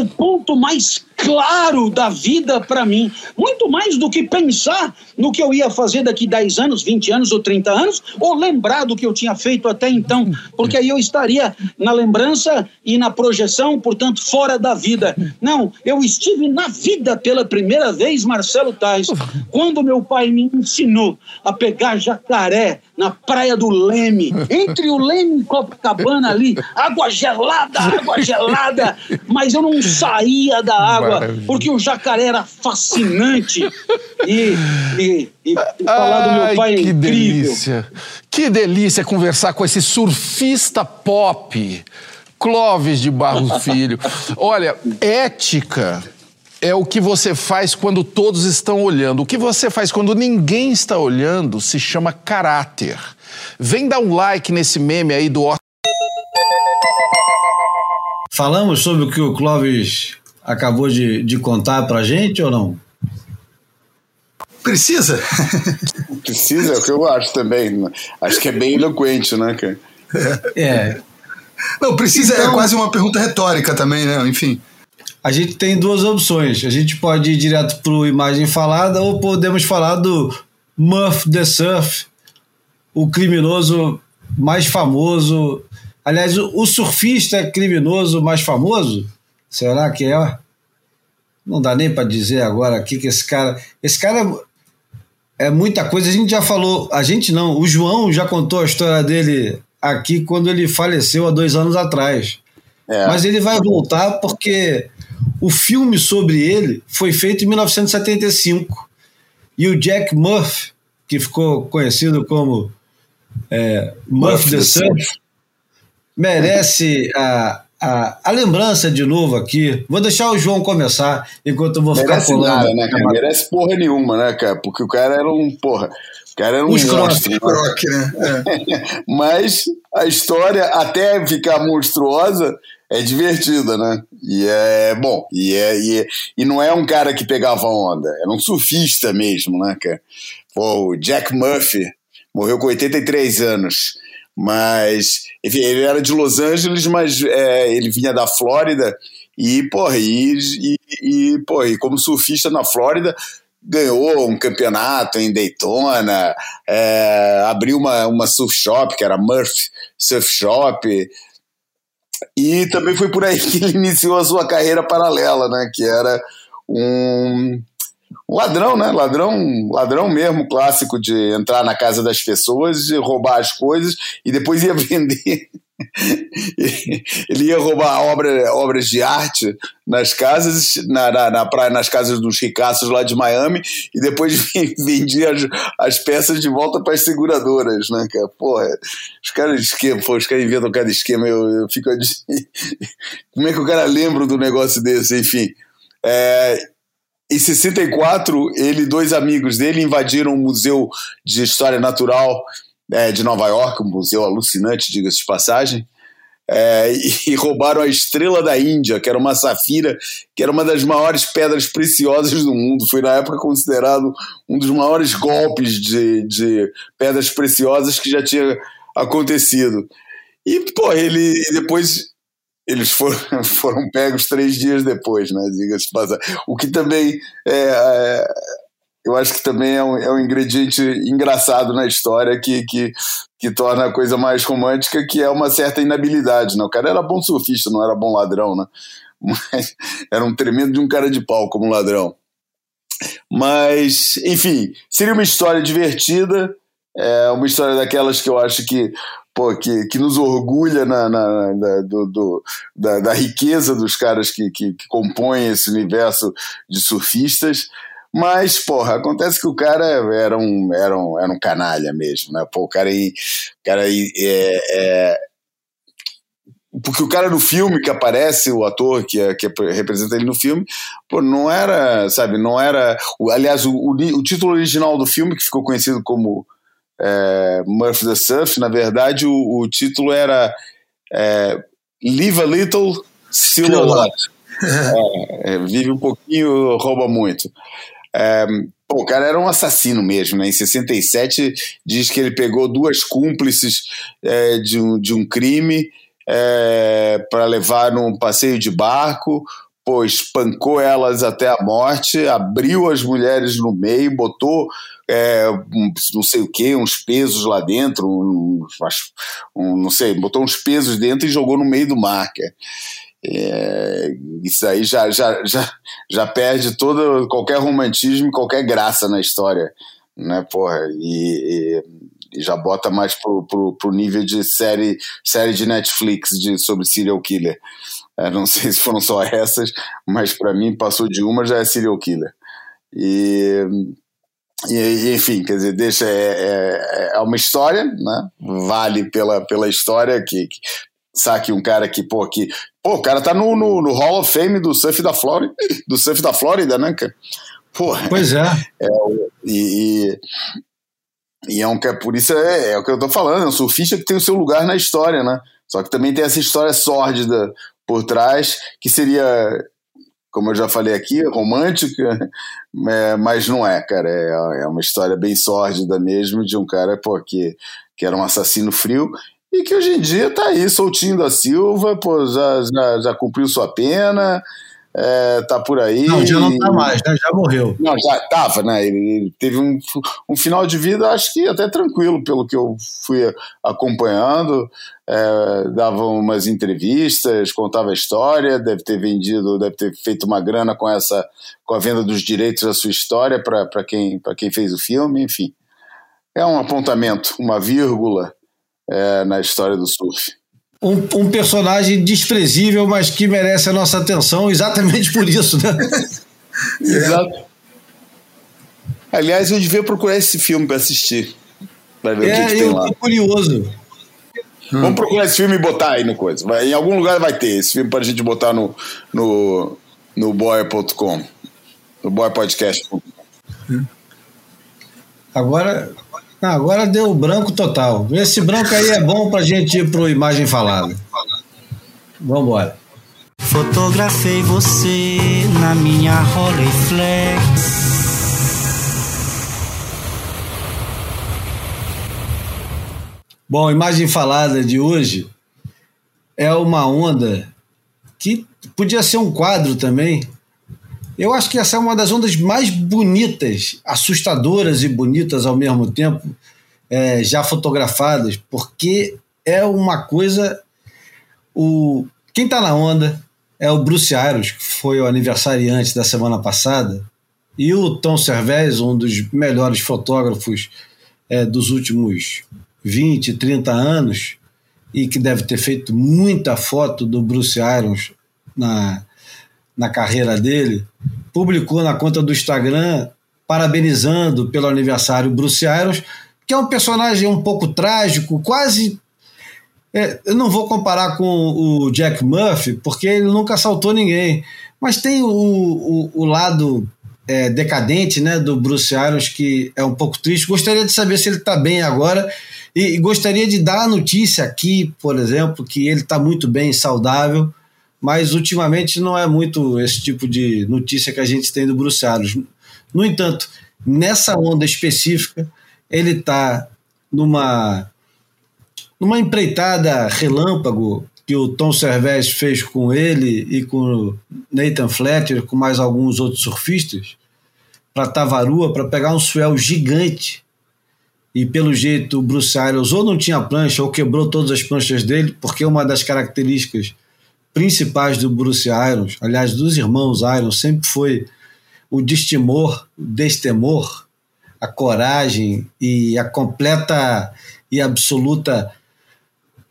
o ponto mais claro da vida para mim. Muito mais do que pensar no que eu ia fazer daqui 10 anos, 20 anos ou 30 anos, ou lembrar do que eu tinha feito até então, porque aí eu estaria na lembrança e na projeção, portanto, fora da vida. Não, eu estive na vida pela primeira vez, Marcelo Tais, quando meu pai me ensinou a pegar jacaré na praia do Leme, entre o Leme e Copacabana ali, água gelada, água gelada, mas eu não saía da água água, porque o jacaré era fascinante. e, e, e falar do meu pai é que incrível. delícia. Que delícia conversar com esse surfista pop, Clóvis de Barros <laughs> Filho. Olha, ética é o que você faz quando todos estão olhando. O que você faz quando ninguém está olhando se chama caráter. Vem dar um like nesse meme aí do Falamos sobre o que o Clóvis acabou de, de contar pra gente ou não? Precisa? Precisa, é o que eu acho também. Acho que é bem eloquente, né, cara? É. Não, precisa é Então- quase uma pergunta retórica também, né? Enfim. A gente tem duas opções. A gente pode ir direto pro imagem falada ou podemos falar do Murph the Surf, o criminoso mais famoso. Aliás, o, o surfista criminoso mais famoso? Será que é? Não dá nem para dizer agora aqui que esse cara. Esse cara é, muita coisa. A gente já falou. A gente não. O João já contou a história dele aqui quando ele faleceu há dois anos atrás. É. Mas ele vai voltar porque o filme sobre ele foi feito em 1975. E o Jack Murphy, que ficou conhecido como é, Murphy the Surf, merece a, a, a lembrança de novo aqui. Vou deixar o João começar, enquanto eu vou ficar Merece falando. nada, né, cara? Merece porra nenhuma, né, cara? Porque o cara era um, porra, o cara era um monstro, né? Croc, né? <laughs> É. Mas a história, até ficar monstruosa, é divertida, né? E é bom. E, é, e, é- e não é um cara que pegava onda, era um surfista mesmo, né, cara? Pô, o Jack Murphy morreu com 83 anos. Mas, enfim, ele era de Los Angeles, mas é, ele vinha da Flórida. E, porra, e, e, e, porra, e como surfista na Flórida, ganhou um campeonato em Daytona, é, abriu uma, uma surf shop, que era Murphy Surf Shop, e também foi por aí <laughs> que ele iniciou a sua carreira paralela, né, que era um ladrão, né, ladrão, ladrão mesmo, clássico de entrar na casa das pessoas, e roubar as coisas e depois ia <laughs> vender ele ia roubar obra, obras de arte nas casas, na, na, na praia, nas casas dos ricaços lá de Miami, e depois <laughs> vendia as, as peças de volta para as seguradoras, né, cara? Porra, os caras esquema, pô, os caras inventam cada esquema, eu, eu fico. <laughs> Como é que o cara lembra do negócio desse? Enfim. É, em 64, ele e dois amigos dele invadiram o Museu de História Natural é, de Nova York, um museu alucinante, diga-se de passagem, é, e roubaram a estrela da Índia, que era uma safira, que era uma das maiores pedras preciosas do mundo. Foi na época considerado um dos maiores golpes de, de pedras preciosas que já tinha acontecido. E, pô, ele depois eles foram, <laughs> foram pegos três dias depois, né? Diga-se. O que também é, é, eu acho que também é um, é um ingrediente engraçado na história que, que, que torna a coisa mais romântica, que é uma certa inabilidade. Né? O cara era bom surfista, não era bom ladrão, né? <laughs> Mas era um tremendo de um cara de pau como ladrão. Mas, enfim, seria uma história divertida, é uma história daquelas que eu acho que pô, que, que nos orgulha na, na, na do, do, da, da, riqueza dos caras que, que, que, compõem esse universo de surfistas. Mas, porra, acontece que o cara era um, era um, era um canalha mesmo, né? Pô, o cara aí. O cara aí é, é, porque o cara no filme que aparece, o ator que, é, que representa ele no filme, pô, não era, sabe, não era. Aliás, o, o, o título original do filme, que ficou conhecido como é, Murphy the Surf, na verdade o, o título era é, Live a Little, Still a Lot. <laughs> É, vive um pouquinho, rouba muito. Pô, o cara era um assassino mesmo, né? Em 67 diz que ele pegou duas cúmplices de, um, de um crime para levar num passeio de barco, pô, espancou elas até a morte, abriu as mulheres no meio, botou é, um, não sei o que, uns pesos lá dentro, um, um, não sei, botou uns pesos dentro e jogou no meio do mar. É, isso aí já, já, já, já perde todo qualquer romantismo, qualquer graça na história, né, porra? E, e já bota mais pro, pro, pro, nível de série, série de Netflix de, sobre serial killer. É, não <laughs> sei se foram só essas, mas para mim passou de uma já é serial killer. E, e enfim, quer dizer, deixa é, é, é, uma história, né? Vale pela, pela história que, que saque um cara que, pô, que, pô, o cara tá no, no, no Hall of Fame do surf da Flórida, do surf da Flórida, né, cara? Porra, pois é. <laughs> é e, e, e, é um que por isso é, é, o que eu tô falando, é um surfista que tem o seu lugar na história, né? Só que também tem essa história sórdida por trás, que seria, como eu já falei aqui, romântica, <laughs> é, mas não é, cara. É, é uma história bem sórdida mesmo de um cara pô, que, que era um assassino frio e que hoje em dia tá aí soltinho da Silva, pô, já, já, já cumpriu sua pena, é, tá por aí. Não, já não tá mais, né? Já morreu. Não, já tava, né? Ele teve um, um final de vida, acho que até tranquilo, pelo que eu fui acompanhando. É, dava umas entrevistas, contava a história, deve ter vendido, deve ter feito uma grana com essa, com a venda dos direitos da sua história para quem, quem fez o filme, enfim. É um apontamento, uma vírgula é, na história do surf um, um, personagem desprezível, mas que merece a nossa atenção exatamente por isso, né? <laughs> Exato. Aliás, eu devia procurar esse filme para assistir. Pra ver é, o que, que tem lá. curioso. Vamos procurar esse filme e botar aí no coisa. Vai, em algum lugar vai ter esse filme para a gente botar no, no, no boy.com. No boypodcast.com. Agora, não, agora deu branco total. Esse branco aí é bom pra gente ir pro imagem falada. Vamos embora. Fotografei você na minha Rolleiflex. Bom, imagem falada de hoje é uma onda que podia ser um quadro também, eu acho que essa é uma das ondas mais bonitas, assustadoras e bonitas ao mesmo tempo, é, já fotografadas, porque é uma coisa. O, quem está na onda é o Bruce Ayros, que foi o aniversariante da semana passada, e o Tom Cervez, um dos melhores fotógrafos é, dos últimos 20, 30 anos, e que deve ter feito muita foto do Bruce Irons na, na carreira dele, publicou na conta do Instagram parabenizando pelo aniversário Bruce Irons, que é um personagem um pouco trágico, quase. É, eu não vou comparar com o Jack Murphy, porque ele nunca assaltou ninguém, mas tem o, o, o lado é, decadente né, do Bruce Irons, que é um pouco triste. Gostaria de saber se ele está bem agora e, e, gostaria de dar a notícia aqui, por exemplo, que ele está muito bem, saudável mas ultimamente não é muito esse tipo de notícia que a gente tem do Bruce Arias. No entanto, nessa onda específica, ele está numa, numa empreitada relâmpago que o Tom Cervez fez com ele e com Nathan Fletcher, com mais alguns outros surfistas, para Tavarua, para pegar um swell gigante. E pelo jeito o Bruce Arias ou não tinha prancha ou quebrou todas as pranchas dele, porque uma das características principais do Bruce Irons, aliás, dos irmãos Irons, sempre foi o destemor, o destemor, a coragem e a completa e absoluta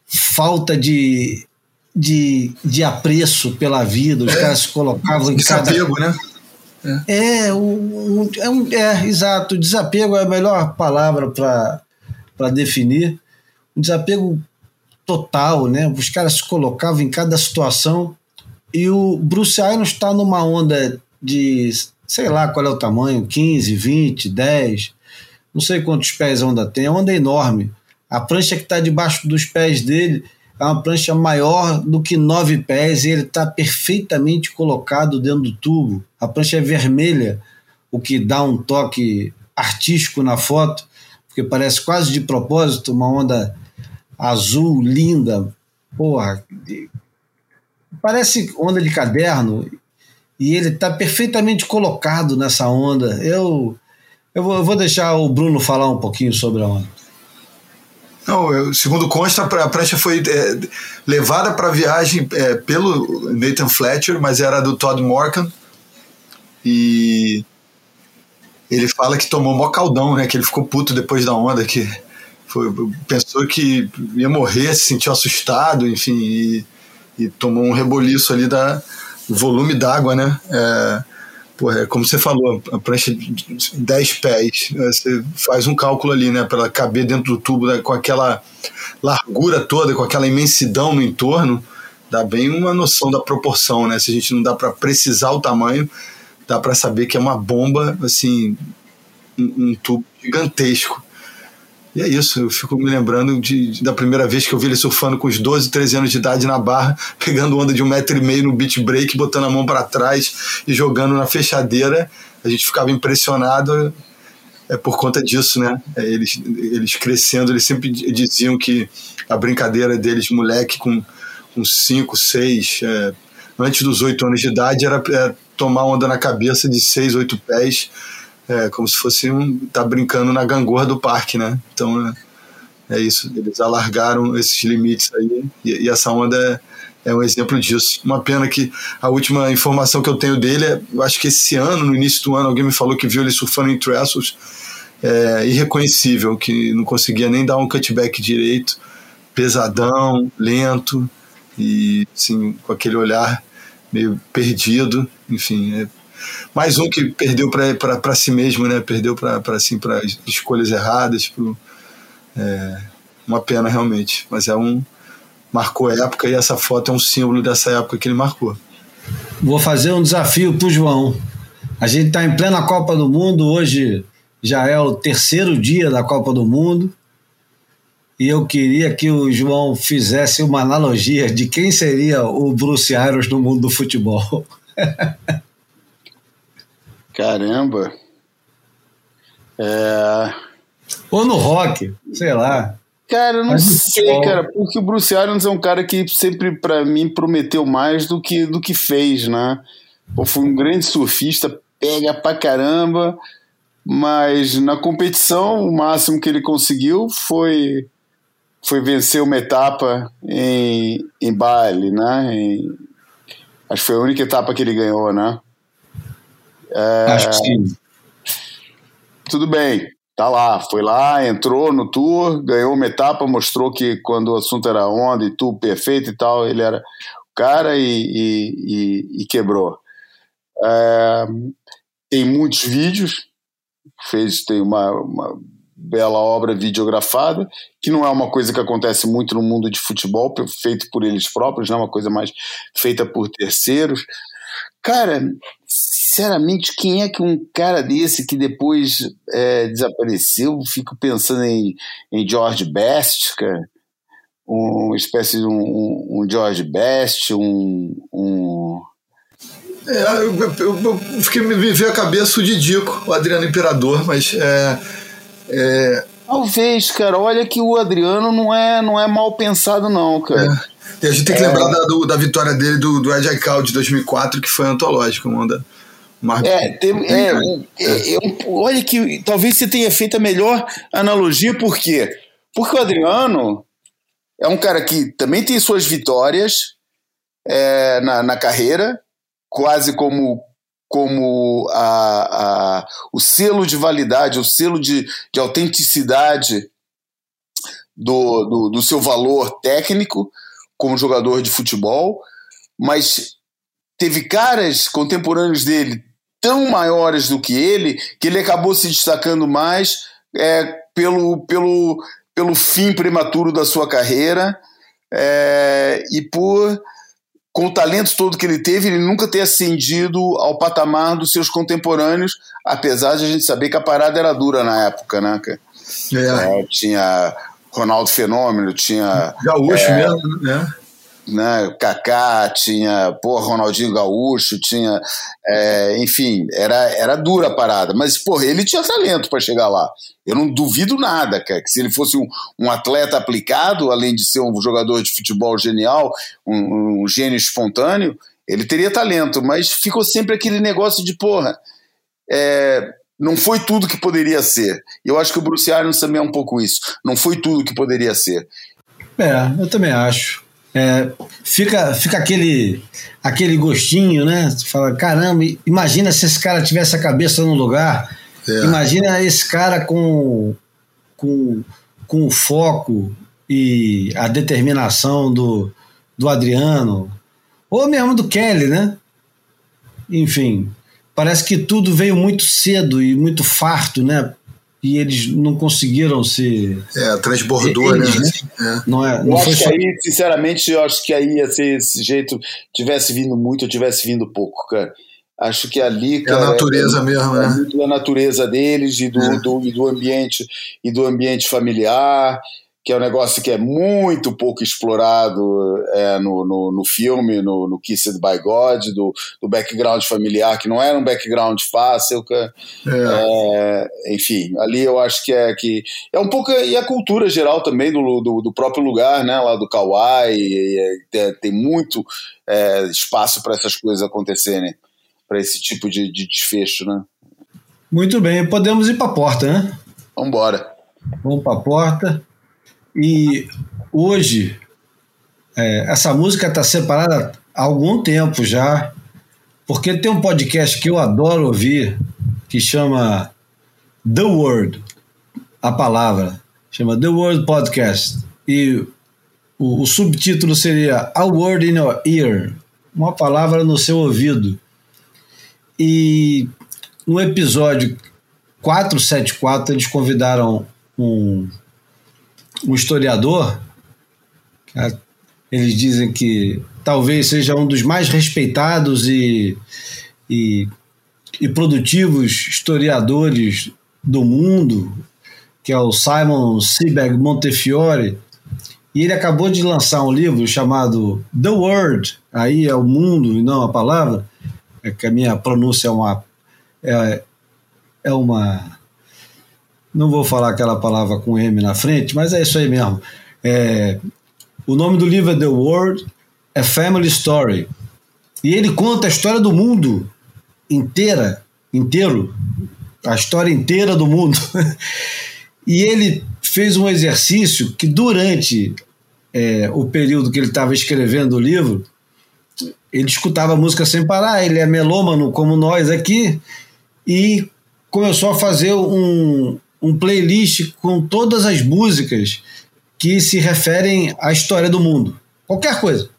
falta de, de, de apreço pela vida. Os é, caras se colocavam em desapego, cada... né? É, o, é, um, é, exato. Desapego é a melhor palavra para definir. Um desapego total, né? Os caras se colocavam em cada situação e o Bruce Irons está numa onda de, sei lá qual é o tamanho, 15, 20, 10, não sei quantos pés a onda tem, a onda é enorme. A prancha que está debaixo dos pés dele é uma prancha maior do que nove pés e ele está perfeitamente colocado dentro do tubo. A prancha é vermelha, o que dá um toque artístico na foto, porque parece quase de propósito uma onda azul, linda, porra, parece onda de caderno, e ele está perfeitamente colocado nessa onda. Eu, eu vou, deixar o Bruno falar um pouquinho sobre a onda. Não, eu, segundo consta, a prancha foi é, levada para a viagem é, pelo Nathan Fletcher, mas era do Todd Morgan. E ele fala que tomou mó caldão, né? Que ele ficou puto depois da onda, que foi, pensou que ia morrer, se sentiu assustado, enfim, e, e tomou um reboliço ali da volume d'água, né? É, porra, é como você falou, a prancha de 10 pés, é, você faz um cálculo ali, né, para caber dentro do tubo né, com aquela largura toda, com aquela imensidão no entorno, dá bem uma noção da proporção, né? Se a gente não dá para precisar o tamanho, dá para saber que é uma bomba, assim, um, um tubo gigantesco. E é isso, eu fico me lembrando de, de, da primeira vez que eu vi ele surfando com os 12, 13 anos de idade na barra, <laughs> pegando onda de um metro e meio no beach break, botando a mão para trás e jogando na fechadeira. A gente ficava impressionado é por conta disso, né? É, eles, eles crescendo, eles sempre diziam que a brincadeira deles, moleque com 5, 6, é, antes dos 8 anos de idade, era é, tomar onda na cabeça de 6, 8 pés é como se fosse um tá brincando na gangorra do parque, né? Então é, é isso, eles alargaram esses limites aí e, e essa onda é, é, um exemplo disso. Uma pena que a última informação que eu tenho dele é, eu acho que esse ano, no início do ano, alguém me falou que viu ele surfando em trestles, é, irreconhecível, que não conseguia nem dar um cutback direito, pesadão, lento e assim, com aquele olhar meio perdido, enfim, é mais um que perdeu para si mesmo, né? Perdeu para assim, escolhas erradas. Pro, é, uma pena realmente, mas é um marcou época e essa foto é um símbolo dessa época que ele marcou. Vou fazer um desafio para o João. A gente está em plena Copa do Mundo, hoje já é o terceiro dia da Copa do Mundo. E eu queria que o João fizesse uma analogia de quem seria o Bruce Ayers no mundo do futebol. <laughs> Caramba. É... Ou no rock, sei lá. Cara, eu não Mas sei, cara, porque o Bruce Arians é um cara que sempre, para mim, prometeu mais do que, do que fez, né? Pô, foi um grande surfista, pega pra caramba, mas na competição o máximo que ele conseguiu foi foi vencer uma etapa em, em Bali, né? Em, acho que foi a única etapa que ele ganhou, né? É, Acho que sim. Tudo bem, tá lá, foi lá, entrou no tour, ganhou uma etapa, mostrou que quando o assunto era onda e tudo perfeito e tal, ele era o cara e, e, e, e quebrou. É, tem muitos vídeos, fez, tem uma, uma bela obra videografada, que não é uma coisa que acontece muito no mundo de futebol, feito por eles próprios, não é uma coisa mais feita por terceiros. Cara, sinceramente, quem é que um cara desse que depois é, desapareceu? Fico pensando em, em George Best, cara. Uma espécie de um, um George Best, um. um... É, eu, eu, eu, fiquei me veio a cabeça o Didico, o Adriano Imperador, mas é, é... Talvez, cara. Olha que o Adriano não é, não é mal pensado, não, cara. É. E a gente tem que é. lembrar da, do, da vitória dele do, do Ed Cal de 2004, que foi antológica, uma onda. É, tem, é, é, é, olha que talvez você tenha feito a melhor analogia, por quê? Porque o Adriano é um cara que também tem suas vitórias é, na, na carreira, quase como, como a, a, o selo de validade, o selo de, de autenticidade do, do, do seu valor técnico, como jogador de futebol, mas teve caras contemporâneos dele tão maiores do que ele que ele acabou se destacando mais é, pelo, pelo, pelo fim prematuro da sua carreira é, e por com o talento todo que ele teve, ele nunca ter ascendido ao patamar dos seus contemporâneos, apesar de a gente saber que a parada era dura na época, né? É. É, tinha Ronaldo Fenômeno, tinha. Gaúcho é, mesmo, né? Né? Kaká, tinha pô, Ronaldinho Gaúcho, tinha. É, enfim, era, era dura a parada. Mas, porra, ele tinha talento para chegar lá. Eu não duvido nada, cara, que se ele fosse um, um atleta aplicado, além de ser um jogador de futebol genial, um, um gênio espontâneo, ele teria talento. Mas ficou sempre aquele negócio de, porra. É, não foi tudo que poderia ser. Eu acho que o Bruce Arians também é um pouco isso. Não foi tudo que poderia ser. É, eu também acho. É, fica fica aquele, aquele gostinho, né? Você fala, caramba, imagina se esse cara tivesse a cabeça no lugar. É. Imagina esse cara com, com com o foco e a determinação do, do Adriano, ou mesmo do Kelly, né? Enfim, parece que tudo veio muito cedo e muito farto, né? E eles não conseguiram se. É, transbordou, eles, né? né? Não é, Eu não acho foi que só- aí, sinceramente, eu acho que aí ia ser esse jeito, tivesse vindo muito ou tivesse vindo pouco, cara. Acho que ali, É a cara. natureza mesmo, é né? muito da natureza deles e do, É. do, e do ambiente e do ambiente familiar, que é um negócio que é muito pouco explorado é, no, no, no filme, no, no Kissed by God, do, do background familiar, que não era um background fácil, cara. É. É, enfim, ali eu acho que é que é um pouco e a cultura geral também do, do, do próprio lugar, né, lá do Kauai, tem, tem muito é, espaço para essas coisas acontecerem, para esse tipo de, de desfecho, né? Muito bem, podemos ir para a porta, né? Vamos embora. Vamos para a porta. E hoje, é, essa música está separada há algum tempo já, porque tem um podcast que eu adoro ouvir, que chama The Word, a palavra, chama The Word Podcast. E o, o subtítulo seria A Word in Your Ear, uma palavra no seu ouvido. E no episódio 474, eles convidaram um, um historiador. tá? Eles dizem que talvez seja um dos mais respeitados e, e, e produtivos historiadores do mundo, que é o Simon Sebag Montefiore. E ele acabou de lançar um livro chamado The Word, aí é o mundo e não a palavra, é que a minha pronúncia é uma. É, é uma. Não vou falar aquela palavra com M na frente, mas é isso aí mesmo. É, o nome do livro é The World, a Family Story. E ele conta a história do mundo inteira, inteiro, a história inteira do mundo. <laughs> e ele fez um exercício que durante é, o período que ele estava escrevendo o livro, ele escutava música sem parar, ele é melômano como nós aqui, e começou a fazer um, um playlist com todas as músicas que se referem à história do mundo. Qualquer coisa.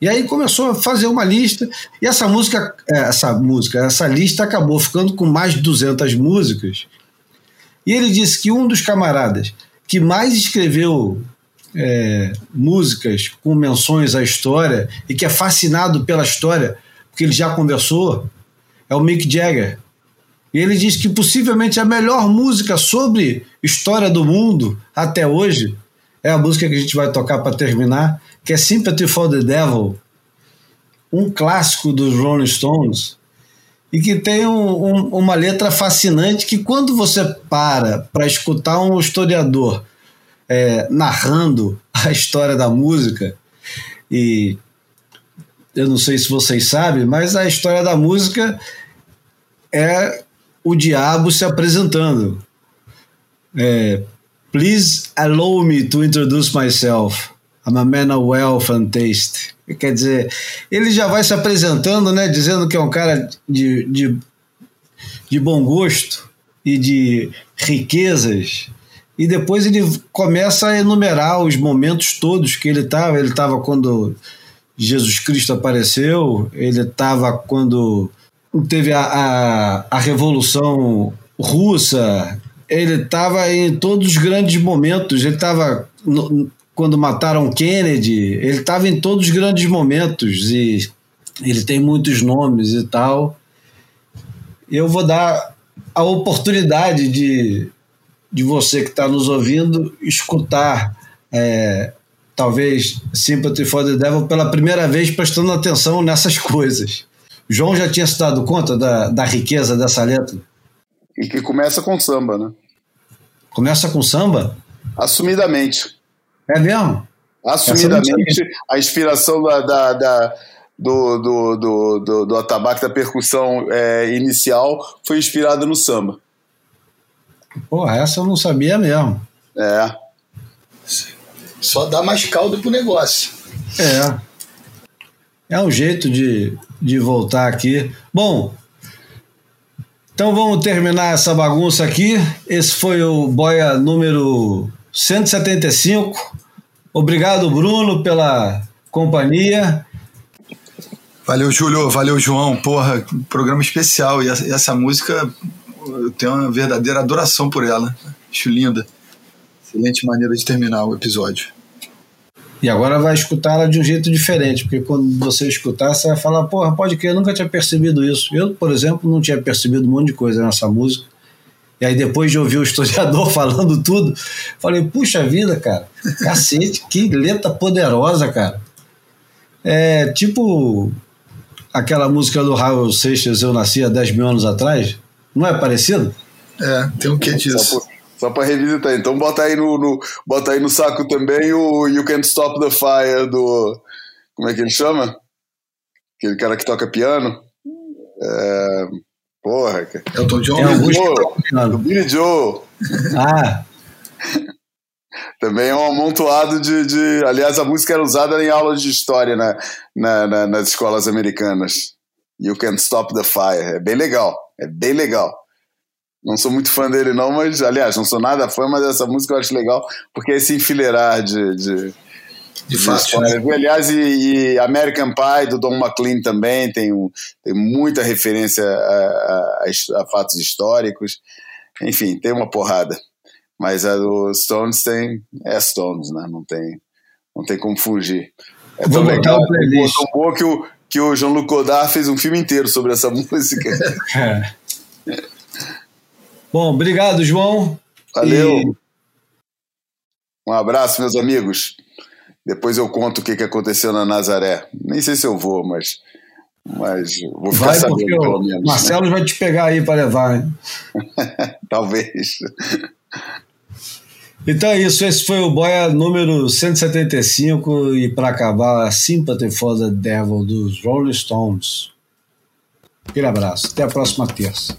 E aí começou a fazer uma lista, e essa música, essa música, essa lista acabou ficando com mais de 200 músicas. E ele disse que um dos camaradas que mais escreveu é, músicas com menções à história e que é fascinado pela história, porque ele já conversou, é o Mick Jagger. E ele diz que possivelmente a melhor música sobre história do mundo até hoje é a música que a gente vai tocar para terminar, que é Sympathy for the Devil, um clássico dos Rolling Stones, e que tem um, um, uma letra fascinante que quando você para para escutar um historiador é, narrando a história da música, e eu não sei se vocês sabem, mas a história da música é o diabo se apresentando. É, Please allow me to introduce myself. I'm a man of wealth and taste. Quer dizer, ele já vai se apresentando, né, dizendo que é um cara de, de, de bom gosto e de riquezas. E depois ele começa a enumerar os momentos todos que ele estava. Ele estava quando Jesus Cristo apareceu, ele estava quando teve a, a, a Revolução Russa, ele estava em todos os grandes momentos, ele estava quando mataram Kennedy, ele estava em todos os grandes momentos e ele tem muitos nomes e tal. Eu vou dar a oportunidade de, de você que está nos ouvindo escutar é, talvez Sympathy for the Devil pela primeira vez prestando atenção nessas <laughs> coisas. João já tinha se dado conta da, da riqueza dessa letra? E que começa com samba, né? Começa com samba? Assumidamente. É mesmo? Assumidamente, a inspiração da, da, da do, do, do, do, do atabaque da percussão é, inicial foi inspirada no samba. Porra, essa eu não sabia mesmo. É. Só dá mais caldo pro negócio. É. É um jeito de, de voltar aqui. Bom, então vamos terminar essa bagunça aqui. Esse foi o Boia número 175. Obrigado, Bruno, pela companhia. Valeu, Júlio. Valeu, João. Porra, programa especial. E essa, e essa música, eu tenho uma verdadeira adoração por ela. Acho linda. Excelente maneira de terminar o episódio. E agora vai escutar ela de um jeito diferente, porque quando você escutar, você vai falar, porra, pode que eu nunca tinha percebido isso. Eu, por exemplo, não tinha percebido um monte de coisa nessa música. E aí depois de ouvir o <laughs> historiador falando tudo, falei, puxa vida, cara, cacete, que letra poderosa, cara. É tipo aquela música do Raul Seixas, Eu Nasci há 10 mil anos atrás, não é parecido? É, tem um quê disso. Só para revisitar. Então bota aí no, no, bota aí no saco também o You Can't Stop the Fire do. Como é que ele chama? Aquele cara que toca piano. É, porra. Elton John. É Joe. Do Billy Joe. Ah. <laughs> Também é um amontoado de, de. Aliás, a música era usada em aulas de história na, na, na, nas escolas americanas. You Can't Stop the Fire. É bem legal. É bem legal. Não sou muito fã dele, não, mas, aliás, não sou nada fã, mas essa música eu acho legal, porque é esse enfileirar de. de de fato. Né? Aliás, e, e, American Pie do Don McLean também tem, um, tem muita referência a, a, a, fatos históricos. Enfim, tem uma porrada. Mas a do Stones tem. É Stones, né? Não tem, não tem como fugir. É Vou botar o playlist. tão boa que o, que o Jean-Luc Godard fez um filme inteiro sobre essa <laughs> música. é. Bom, obrigado, João. Valeu. E... Um abraço, meus amigos. Depois eu conto o que, aconteceu na Nazaré. Nem sei se eu vou, mas, mas vou ficar vai sabendo pelo menos. Marcelo né? vai te pegar aí para levar. Hein? <laughs> Talvez. Então é isso, esse foi o Boia número 175 e para acabar, a Sympathy for the Devil dos Rolling Stones. Aquele abraço, até a próxima terça.